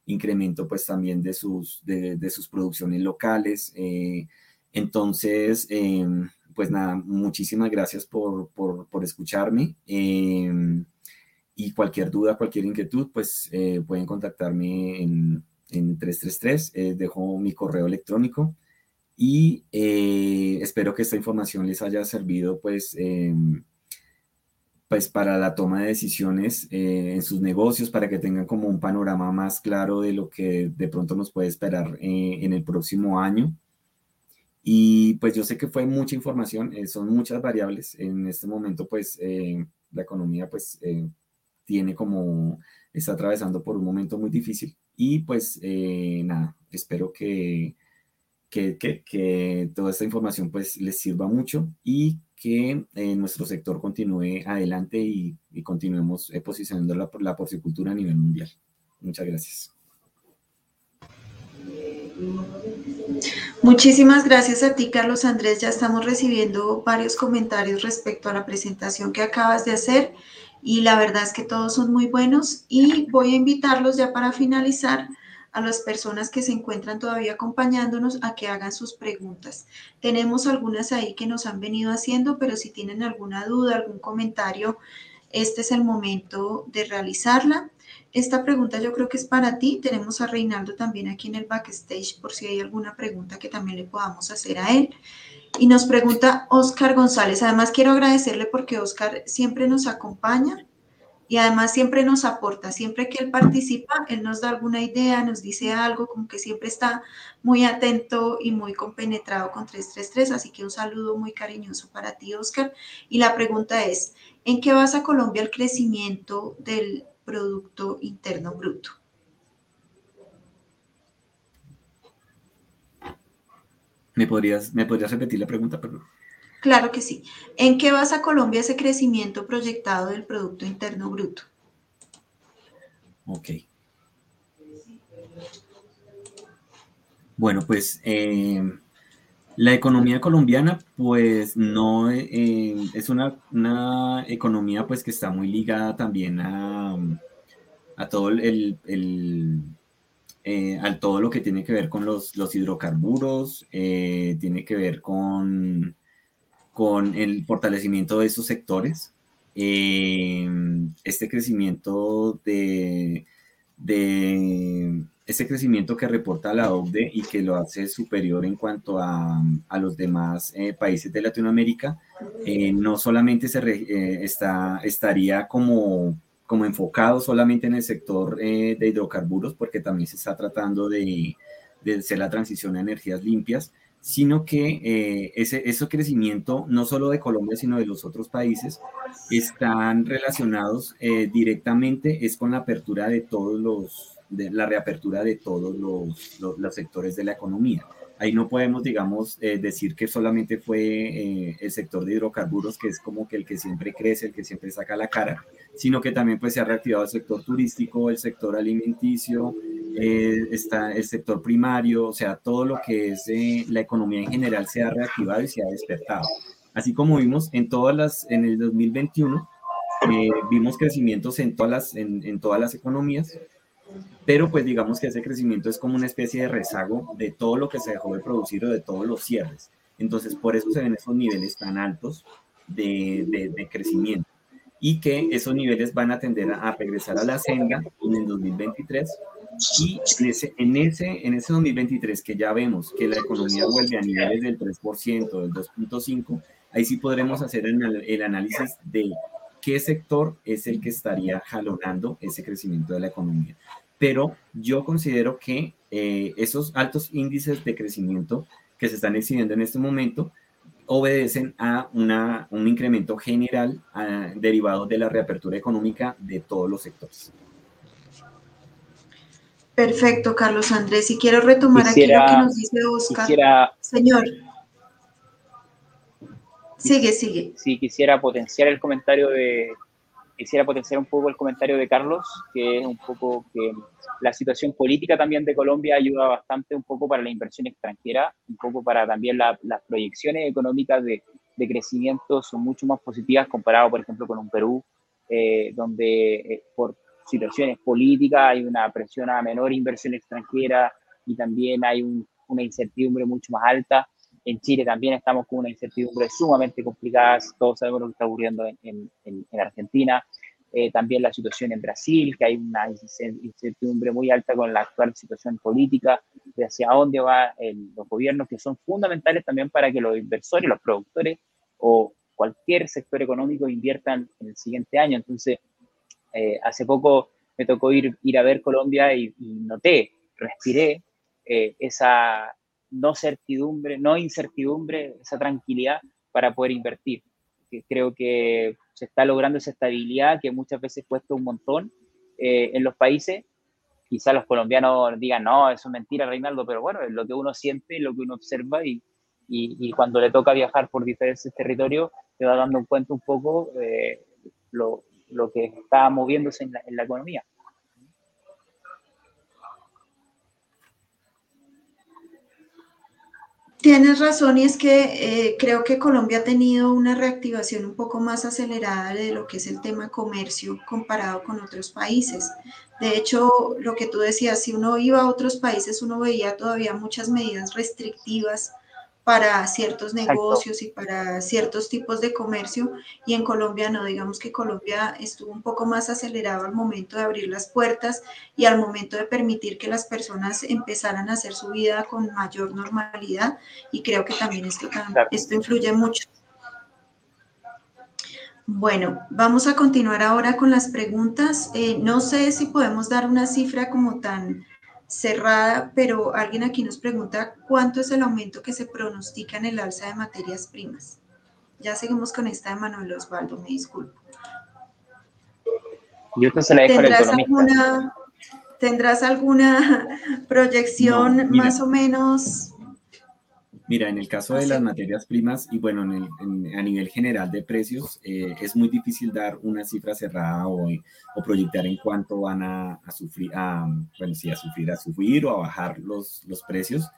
incremento pues también de sus, de, de sus producciones locales. entonces, pues nada, muchísimas gracias por, por, por escucharme y cualquier duda, cualquier inquietud, pues eh, pueden contactarme en, en 333, eh, dejo mi correo electrónico y eh, espero que esta información les haya servido pues, em, pues para la toma de decisiones eh, en sus negocios, para que tengan como un panorama más claro de lo que de pronto nos puede esperar eh, en el próximo año. Y pues yo sé que fue mucha información, son muchas variables. En este momento pues la economía pues tiene como, está atravesando por un momento muy difícil. Y pues nada, espero que que, toda esta información pues les sirva mucho y que eh, nuestro sector continúe adelante y, continuemos eh, posicionando la, la porcicultura a nivel mundial. Muchas gracias. Muchísimas gracias a ti, Carlos Andrés. Ya estamos recibiendo varios comentarios respecto a la presentación que acabas de hacer y la verdad es que todos son muy buenos y voy a invitarlos ya para finalizar a las personas que se encuentran todavía acompañándonos a que hagan sus preguntas. Tenemos algunas ahí que nos han venido haciendo, pero si tienen alguna duda, algún comentario, este es el momento de realizarla. Esta pregunta yo creo que es para ti. Tenemos a Reinaldo también aquí en el backstage por si hay alguna pregunta que también le podamos hacer a él. Y nos pregunta Oscar González. Además quiero agradecerle porque Oscar siempre nos acompaña y además siempre nos aporta, siempre que él participa, él nos da alguna idea, nos dice algo, como que siempre está muy atento y muy compenetrado con 333, así que un saludo muy cariñoso para ti, Oscar. Y la pregunta es, ¿en qué basa Colombia el crecimiento del Producto Interno Bruto? ¿Me podrías, ¿Me podrías repetir la pregunta, perdón? Claro que sí. ¿En qué basa Colombia ese crecimiento proyectado del Producto Interno Bruto? Ok. Bueno, pues eh, la economía colombiana, pues no eh, es una, economía pues que está muy ligada también a, a todo el, eh, todo lo que tiene que ver con los, los hidrocarburos, tiene que ver con con el fortalecimiento de esos sectores. Eh, este crecimiento de, de este crecimiento que reporta la OCDE y que lo hace superior en cuanto a, a los demás eh, países de Latinoamérica, eh, no solamente se está, estaría como, como enfocado solamente en el sector de hidrocarburos, porque también se está tratando de, hacer la transición a energías limpias, sino que eh, ese, crecimiento, no solo de Colombia, sino de los otros países, están relacionados eh, directamente, es con la apertura de todos los, la reapertura de todos los, los, sectores de la economía. Ahí no podemos, digamos, eh, decir que solamente fue el sector de hidrocarburos, que es como que el que siempre crece, el que siempre saca la cara, sino que también pues se ha reactivado el sector turístico, el sector alimenticio, eh, está el sector primario, o sea, todo lo que es eh, la economía en general se ha reactivado y se ha despertado. Así como vimos en todas las, en el 2021, eh, vimos crecimientos en todas, las, en, en todas las economías, pero pues digamos que ese crecimiento es como una especie de rezago de todo lo que se dejó de producir o de todos los cierres. Entonces, por eso se ven esos niveles tan altos de, de, de crecimiento y que esos niveles van a tender a, regresar a la senda en el 2023 y en ese, en, ese, en ese 2023 que ya vemos que la economía vuelve a niveles del 3%, del 2.5%, ahí sí podremos hacer el, el, análisis de qué sector es el que estaría jalonando ese crecimiento de la economía. Pero yo considero que eh, esos altos índices de crecimiento que se están exhibiendo en este momento obedecen a una, un incremento general ah, derivado de la reapertura económica de todos los sectores. Perfecto, Carlos Andrés. Y quiero retomar aquí lo que nos dice Oscar. Señor. Sigue, sigue. Sí, quisiera potenciar el comentario de, quisiera potenciar un poco el comentario de Carlos, que es un poco que la situación política también de Colombia ayuda bastante un poco para la inversión extranjera, un poco para también las proyecciones económicas de, de, crecimiento son mucho más positivas comparado, por ejemplo, con un Perú, eh, donde eh, por situaciones políticas, hay una presión a menor inversión extranjera y también hay una incertidumbre mucho más alta. En Chile también estamos con una incertidumbre sumamente complicada, todos sabemos lo que está ocurriendo en, en, en Argentina. Eh, también la situación en Brasil, que hay una incertidumbre muy alta con la actual situación política. de hacia dónde van los gobiernos que son fundamentales también para que los inversores, los productores o cualquier sector económico inviertan en el siguiente año. Entonces, eh, hace poco me tocó ir, ir a ver Colombia y, noté, respiré eh, esa no certidumbre, no incertidumbre, esa tranquilidad para poder invertir. Creo que se está logrando esa estabilidad que muchas veces cuesta un montón eh, en los países. Quizá los colombianos digan, no, eso es mentira, Reinaldo, pero bueno, es lo que uno siente, lo que uno observa y, y, cuando le toca viajar por diferentes territorios, te va dando cuenta un poco eh, lo, lo, que está moviéndose en en la economía. Tienes razón y es que eh, creo que Colombia ha tenido una reactivación un poco más acelerada de lo que es el tema comercio comparado con otros países. De hecho, lo que tú decías, si uno iba a otros países, uno veía todavía muchas medidas restrictivas para ciertos negocios y para ciertos tipos de comercio y en Colombia no, digamos que Colombia estuvo un poco más acelerado al momento de abrir las puertas y al momento de permitir que las personas empezaran a hacer su vida con mayor normalidad y creo que también esto, esto influye mucho. Bueno, vamos a continuar ahora con las preguntas. Eh, no sé si podemos dar una cifra como tan cerrada, pero alguien aquí nos pregunta cuánto es el aumento que se pronostica en el alza de materias primas. Ya seguimos con esta de Manuel Osvaldo, me disculpo. ¿Tendrás, alguna, ¿Tendrás alguna proyección más o menos Mira, en el caso de las materias primas y bueno, a nivel general de precios, eh, es muy difícil dar una cifra cerrada o, o proyectar en cuánto van a, sufrir, a, bueno, sí, a sufrir, a subir o a bajar los, los precios,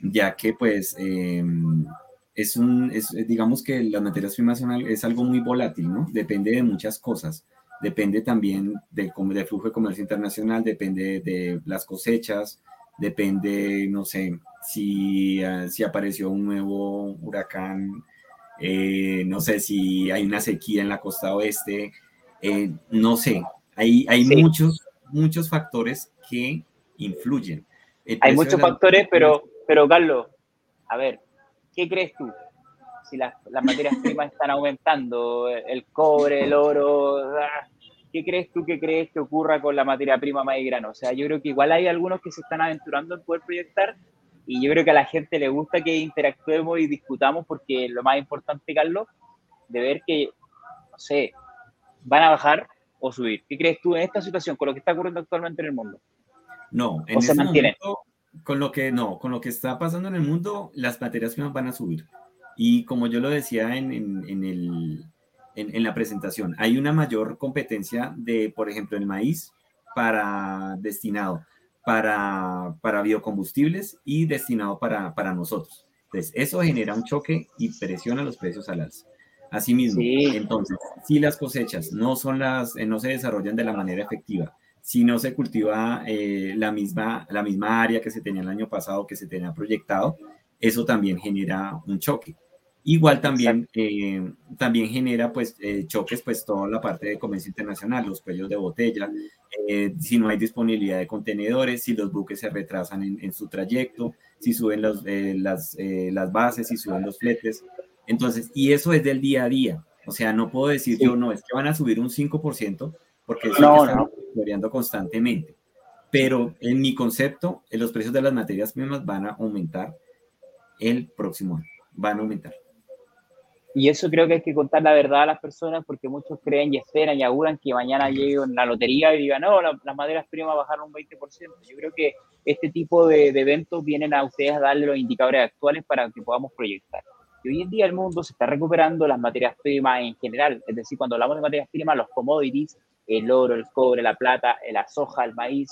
ya que pues em, es un, es, digamos que las materias primas son, es algo muy volátil, ¿no? Depende de muchas cosas. Depende también del, del flujo de comercio internacional, depende de las cosechas, depende, no sé, si, ah, si apareció un nuevo huracán, eh, no sé si hay una sequía en la costa oeste, eh, no sé, hay, hay muchos, muchos factores que influyen. hay muchos factores, pero, pero Carlos, a ver, ¿qué crees tú? Si las, las materias primas están aumentando, el cobre, el oro, ah, ¿qué crees tú que crees que ocurra con la materia prima maíz grano? O sea, yo creo que igual hay algunos que se están aventurando en poder proyectar y yo creo que a la gente le gusta que interactuemos y discutamos porque lo más importante, Carlos, de ver que, no sé, van a bajar o subir. ¿Qué crees tú en esta situación con lo que está ocurriendo actualmente en el mundo? No, en ¿O se este mantiene? con lo que no, con lo que está pasando en el mundo, las materias primas van a subir. Y como yo lo decía en, en, el, en, la presentación. Hay una mayor competencia de, por ejemplo, el maíz para destinado para, para biocombustibles y destinado para, para nosotros. Entonces, eso genera un choque y presiona los precios al alza. Asimismo, entonces, si las cosechas no, son las, eh, no se desarrollan de la manera efectiva, si no se cultiva eh, la, misma, la misma área que se tenía el año pasado, que se tenía proyectado, eso también genera un choque. Igual también, eh, también genera pues eh, choques pues toda la parte de comercio internacional, los cuellos de botella, eh, si no hay disponibilidad de contenedores, si los buques se retrasan en, su trayecto, si suben los, las, las bases, si suben los fletes. Entonces, y eso es del día a día. O sea, no puedo decir yo, no, es que van a subir un 5%, porque eso no, está variando constantemente. Pero en mi concepto, los precios de las materias primas van a aumentar el próximo año, van a aumentar. Y eso creo que hay que contar la verdad a las personas porque muchos creen y esperan y auguran que mañana llegue la lotería y digan, no, las materias primas bajaron un 20%. Yo creo que este tipo de, eventos vienen a ustedes a darle los indicadores actuales para que podamos proyectar. Y hoy en día el mundo se está recuperando las materias primas en general. Es decir, cuando hablamos de materias primas, los commodities, el oro, el cobre, la plata, la soja, el maíz,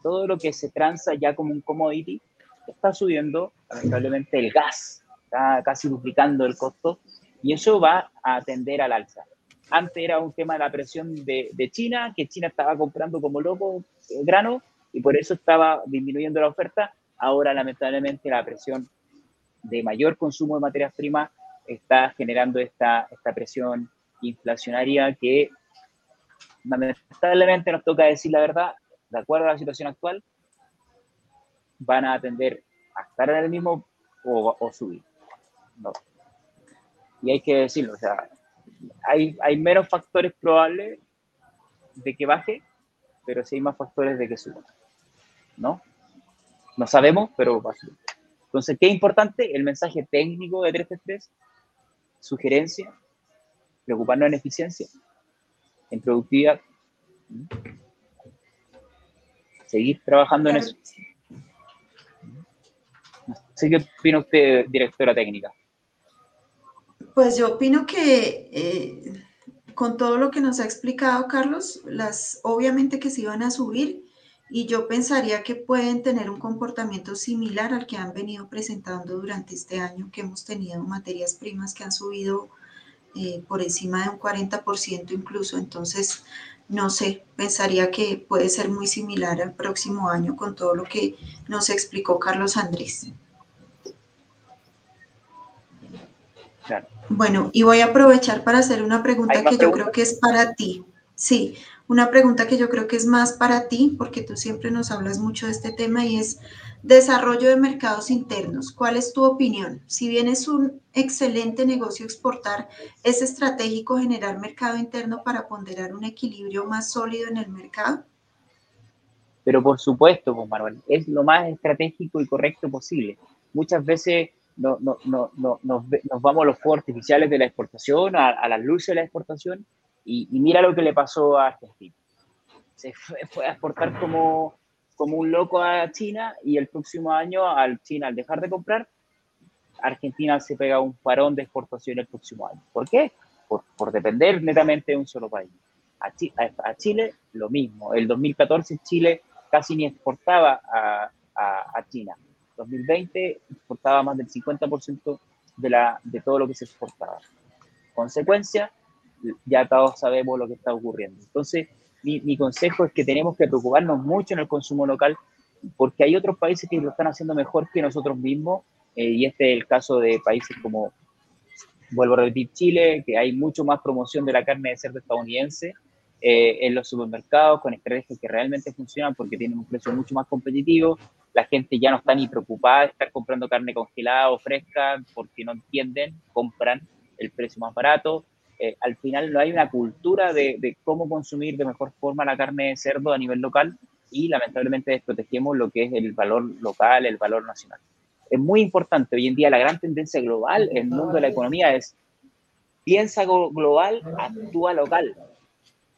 todo lo que se transa ya como un commodity, está subiendo, lamentablemente, el gas, está casi duplicando el costo y eso va a atender al alza. Antes era un tema de la presión de, China, que China estaba comprando como loco eh, grano y por eso estaba disminuyendo la oferta. Ahora, lamentablemente, la presión de mayor consumo de materias primas está generando esta, esta presión inflacionaria que lamentablemente nos toca decir la verdad, de acuerdo a la situación actual, van a tender a estar en el mismo o, subir. No. Y hay que decirlo, o sea, hay, hay menos factores probables de que baje, pero sí hay más factores de que suba. ¿No? No sabemos, pero va a subir. Entonces, ¿qué es importante? El mensaje técnico de 333, sugerencia, preocuparnos en eficiencia, en productividad, seguir trabajando en eso. No sé qué opina usted, directora técnica. Pues yo opino que eh, con todo lo que nos ha explicado Carlos, las obviamente que se iban a subir y yo pensaría que pueden tener un comportamiento similar al que han venido presentando durante este año, que hemos tenido materias primas que han subido eh, por encima de un 40% incluso. Entonces, no sé, pensaría que puede ser muy similar al próximo año con todo lo que nos explicó Carlos Andrés. Bueno, y voy a aprovechar para hacer una pregunta que yo creo que es para ti. Sí, una pregunta que yo creo que es más para ti, porque tú siempre nos hablas mucho de este tema y es desarrollo de mercados internos. ¿Cuál es tu opinión? Si bien es un excelente negocio exportar, ¿es estratégico generar mercado interno para ponderar un equilibrio más sólido en el mercado? Pero por supuesto, pues Manuel, es lo más estratégico y correcto posible. Muchas veces no, no, no, nos, vamos a los fuegos artificiales de la exportación, a, a las luces de la exportación, y, mira lo que le pasó a Argentina. Se fue, a exportar como, como un loco a China y el próximo año al China, al dejar de comprar, Argentina se pega un parón de exportación el próximo año. ¿Por qué? Por, por depender netamente de un solo país. A, a, Chile lo mismo. El 2014 Chile casi ni exportaba a, a, a China. 2020 exportaba más del 50% de, la, de todo lo que se exportaba. Consecuencia, ya todos sabemos lo que está ocurriendo. Entonces, mi, consejo es que tenemos que preocuparnos mucho en el consumo local porque hay otros países que lo están haciendo mejor que nosotros mismos eh, y este es el caso de países como, vuelvo a repetir, Chile, que hay mucho más promoción de la carne de cerdo estadounidense eh, en los supermercados con estrategias que realmente funcionan porque tienen un precio mucho más competitivo. La gente ya no está ni preocupada de estar comprando carne congelada o fresca porque no entienden, compran el precio más barato. Eh, al final no hay una cultura de, cómo consumir de mejor forma la carne de cerdo a nivel local y lamentablemente desprotegemos lo que es el valor local, el valor nacional. Es muy importante, hoy en día la gran tendencia global en el mundo de la economía es piensa global, actúa local.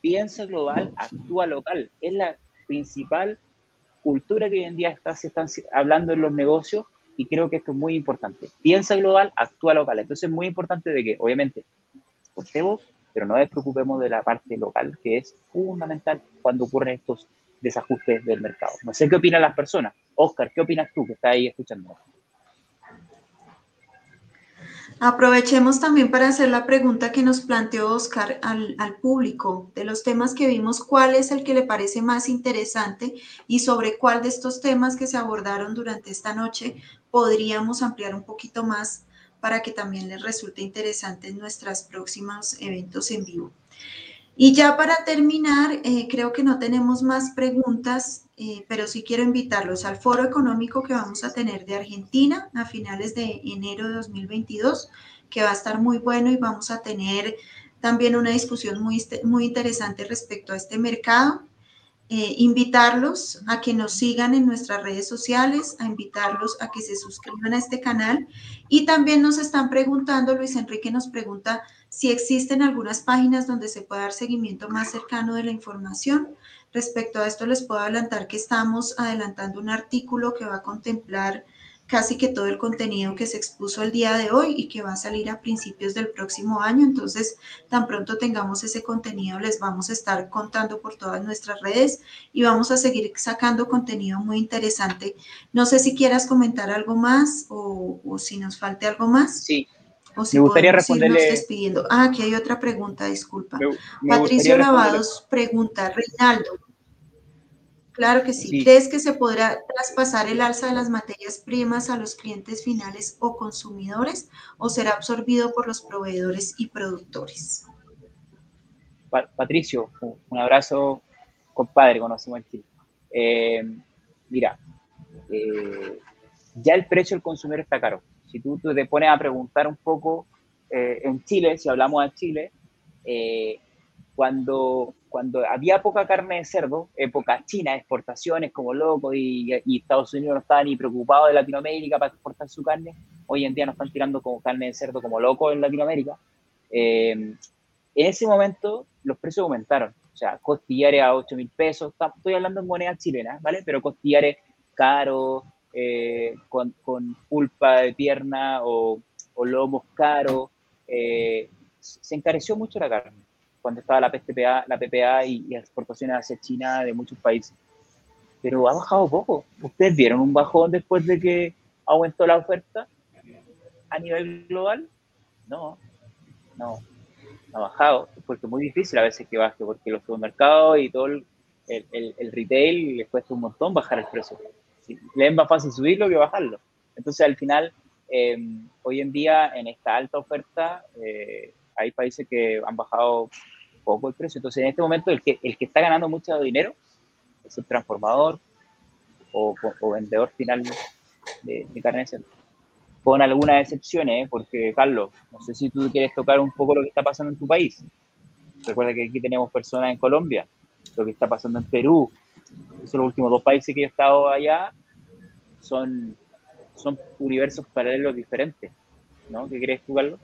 Piensa global, actúa local. Es la principal cultura que hoy en día se están hablando en los negocios y creo que esto es muy importante. Piensa global, actúa local. Entonces es muy importante de que, obviamente, pero no nos preocupemos de la parte local, que es fundamental cuando ocurren estos desajustes del mercado. No sé qué opinan las personas. Oscar, ¿qué opinas tú que estás ahí escuchando? Aprovechemos también para hacer la pregunta que nos planteó Oscar al, público. De los temas que vimos, ¿cuál es el que le parece más interesante y sobre cuál de estos temas que se abordaron durante esta noche podríamos ampliar un poquito más para que también les resulte interesante en nuestros próximos eventos en vivo. Y ya para terminar, eh, creo que no tenemos más preguntas, eh, pero sí quiero invitarlos al foro económico que vamos a tener de Argentina a finales de enero de 2022, que va a estar muy bueno y vamos a tener también una discusión muy, muy interesante respecto a este mercado. Eh, invitarlos a que nos sigan en nuestras redes sociales, a invitarlos a que se suscriban a este canal y también nos están preguntando, Luis Enrique nos pregunta si existen algunas páginas donde se pueda dar seguimiento más cercano de la información. Respecto a esto les puedo adelantar que estamos adelantando un artículo que va a contemplar casi que todo el contenido que se expuso el día de hoy y que va a salir a principios del próximo año. Entonces, tan pronto tengamos ese contenido, les vamos a estar contando por todas nuestras redes y vamos a seguir sacando contenido muy interesante. No sé si quieras comentar algo más o, si nos falte algo más. Sí. O si me gustaría responderle. Despidiendo. Ah, aquí hay otra pregunta, disculpa. Patricio Lavados pregunta, Reinaldo, Claro que sí. ¿Crees que se podrá traspasar el alza de las materias primas a los clientes finales o consumidores o será absorbido por los proveedores y productores? Patricio, un abrazo, compadre, conocemos en ti. Eh, mira, eh, ya el precio del consumidor está caro. Si tú, te pones a preguntar un poco eh, en Chile, si hablamos de Chile, eh, cuando, cuando había poca carne de cerdo, época china, exportaciones como loco y, Estados Unidos no estaba ni preocupado de Latinoamérica para exportar su carne, hoy en día nos están tirando como carne de cerdo como loco en Latinoamérica. en ese momento los precios aumentaron, o sea, costillares a 8 mil pesos, estoy hablando en moneda chilena, ¿vale? Pero costillares caros, eh, con, con, pulpa de pierna o, o lomos caros. Eh, se encareció mucho la carne cuando estaba la PPA, la PPA y, y, exportaciones hacia China de muchos países. Pero ha bajado poco. ¿Ustedes vieron un bajón después de que aumentó la oferta a nivel global? No, no, ha bajado, porque es muy difícil a veces que baje, porque los supermercados y todo el, el, el retail les cuesta un montón bajar el precio le es más fácil subirlo que bajarlo. Entonces, al final, em, hoy en día, en esta alta oferta, eh, hay países que han bajado poco el precio. Entonces, en este momento, el que, el que está ganando mucho dinero es el transformador o, o vendedor final de, de carne de Con algunas excepciones, ¿eh? porque, Carlos, no sé si tú quieres tocar un poco lo que está pasando en tu país. Recuerda que aquí tenemos personas en Colombia, lo que está pasando en Perú, son los últimos dos países que he estado allá, son, son universos paralelos diferentes. ¿no? ¿Qué crees tú, Carlos?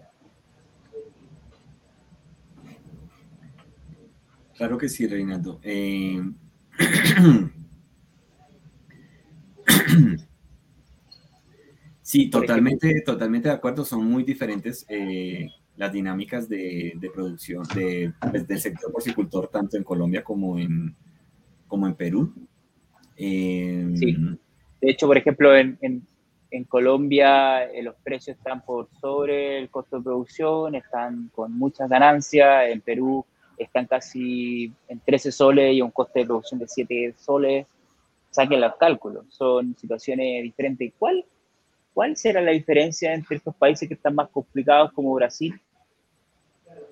Claro que sí, Reinaldo. Eh, sí, totalmente, totalmente de acuerdo. Son muy diferentes eh, las dinámicas de, producción de, pues, del sector porcicultor, tanto en Colombia como en, como en Perú. Eh, sí. De hecho, por ejemplo, en, Colombia eh, los precios están por sobre el costo de producción, están con muchas ganancias. En Perú están casi en 13 soles y un coste de producción de 7 soles. Saquen los cálculos, son situaciones diferentes. ¿Cuál, ¿Cuál será la diferencia entre estos países que están más complicados como Brasil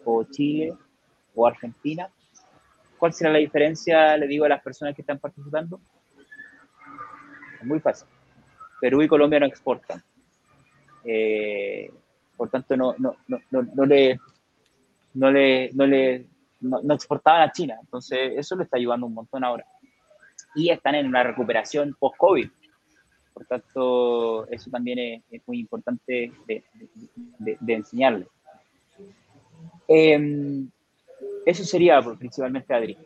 o Chile o Argentina? ¿Cuál será la diferencia, le digo a las personas que están participando? Muy fácil. Perú y Colombia no exportan. Eh, por tanto, no, no, no, no, le, no le, no le no, exportaban a China. Entonces, eso le está ayudando un montón ahora. Y están en una recuperación post-COVID. Por tanto, eso también es, muy importante de, de, de enseñarle. Em, eso sería principalmente Adri.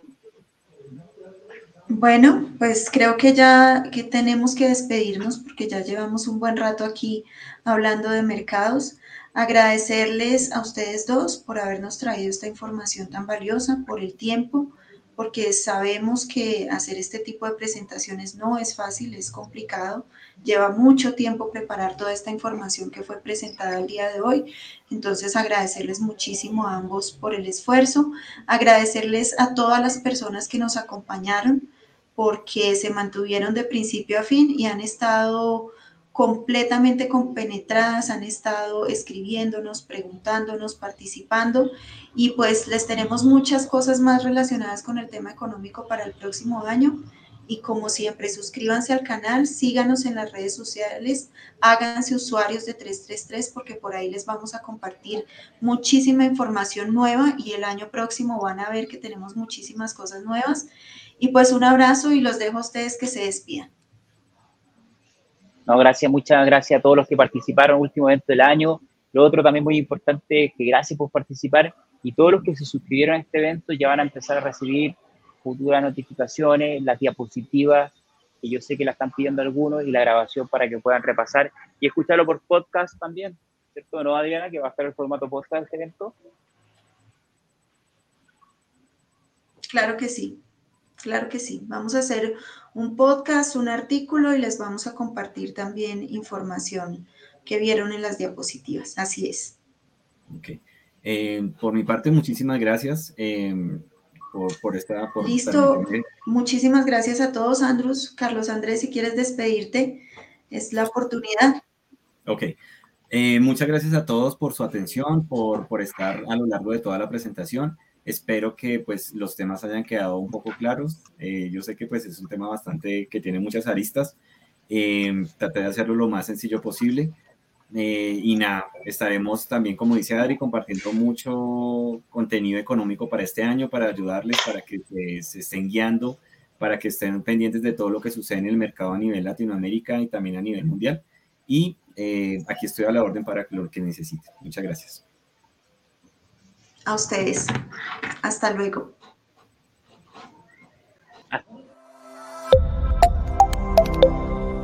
Bueno, pues creo que ya que tenemos que despedirnos porque ya llevamos un buen rato aquí hablando de mercados. Agradecerles a ustedes dos por habernos traído esta información tan valiosa, por el tiempo, porque sabemos que hacer este tipo de presentaciones no es fácil, es complicado. Lleva mucho tiempo preparar toda esta información que fue presentada el día de hoy. Entonces, agradecerles muchísimo a ambos por el esfuerzo, agradecerles a todas las personas que nos acompañaron porque se mantuvieron de principio a fin y han estado completamente compenetradas, han estado escribiéndonos, preguntándonos, participando y pues les tenemos muchas cosas más relacionadas con el tema económico para el próximo año. Y como siempre, suscríbanse al canal, síganos en las redes sociales, háganse usuarios de 333 porque por ahí les vamos a compartir muchísima información nueva y el año próximo van a ver que tenemos muchísimas cosas nuevas. Y pues un abrazo y los dejo a ustedes que se despidan. No, gracias, muchas gracias a todos los que participaron, último evento del año. Lo otro también muy importante, que gracias por participar y todos los que se suscribieron a este evento ya van a empezar a recibir futuras notificaciones, las diapositivas, que yo sé que la están pidiendo algunos, y la grabación para que puedan repasar y escucharlo por podcast también, ¿cierto? ¿No, Adriana, que va a estar el formato podcast de este evento? Claro que sí. Claro que sí. Vamos a hacer un podcast, un artículo y les vamos a compartir también información que vieron en las diapositivas. Así es. Ok. Eh, por mi parte, muchísimas gracias eh, por, esta... Listo. muchísimas gracias a todos, Andrus. Carlos Andrés, si quieres despedirte, es la oportunidad. Ok. Eh, muchas gracias a todos por su atención, por, por estar a lo largo de toda la presentación. Espero que pues los temas hayan quedado un poco claros. Eh, yo sé que pues es un tema bastante que tiene muchas aristas Eh, traté de hacerlo lo más sencillo posible. Eh, y nada, estaremos también, como dice Adri, compartiendo mucho contenido económico para este año, para ayudarles, para que se, estén guiando, para que estén pendientes de todo lo que sucede en el mercado a nivel Latinoamérica y también a nivel mundial. Y eh, aquí estoy a la orden para lo que necesiten. Muchas gracias. A ustedes. Hasta luego.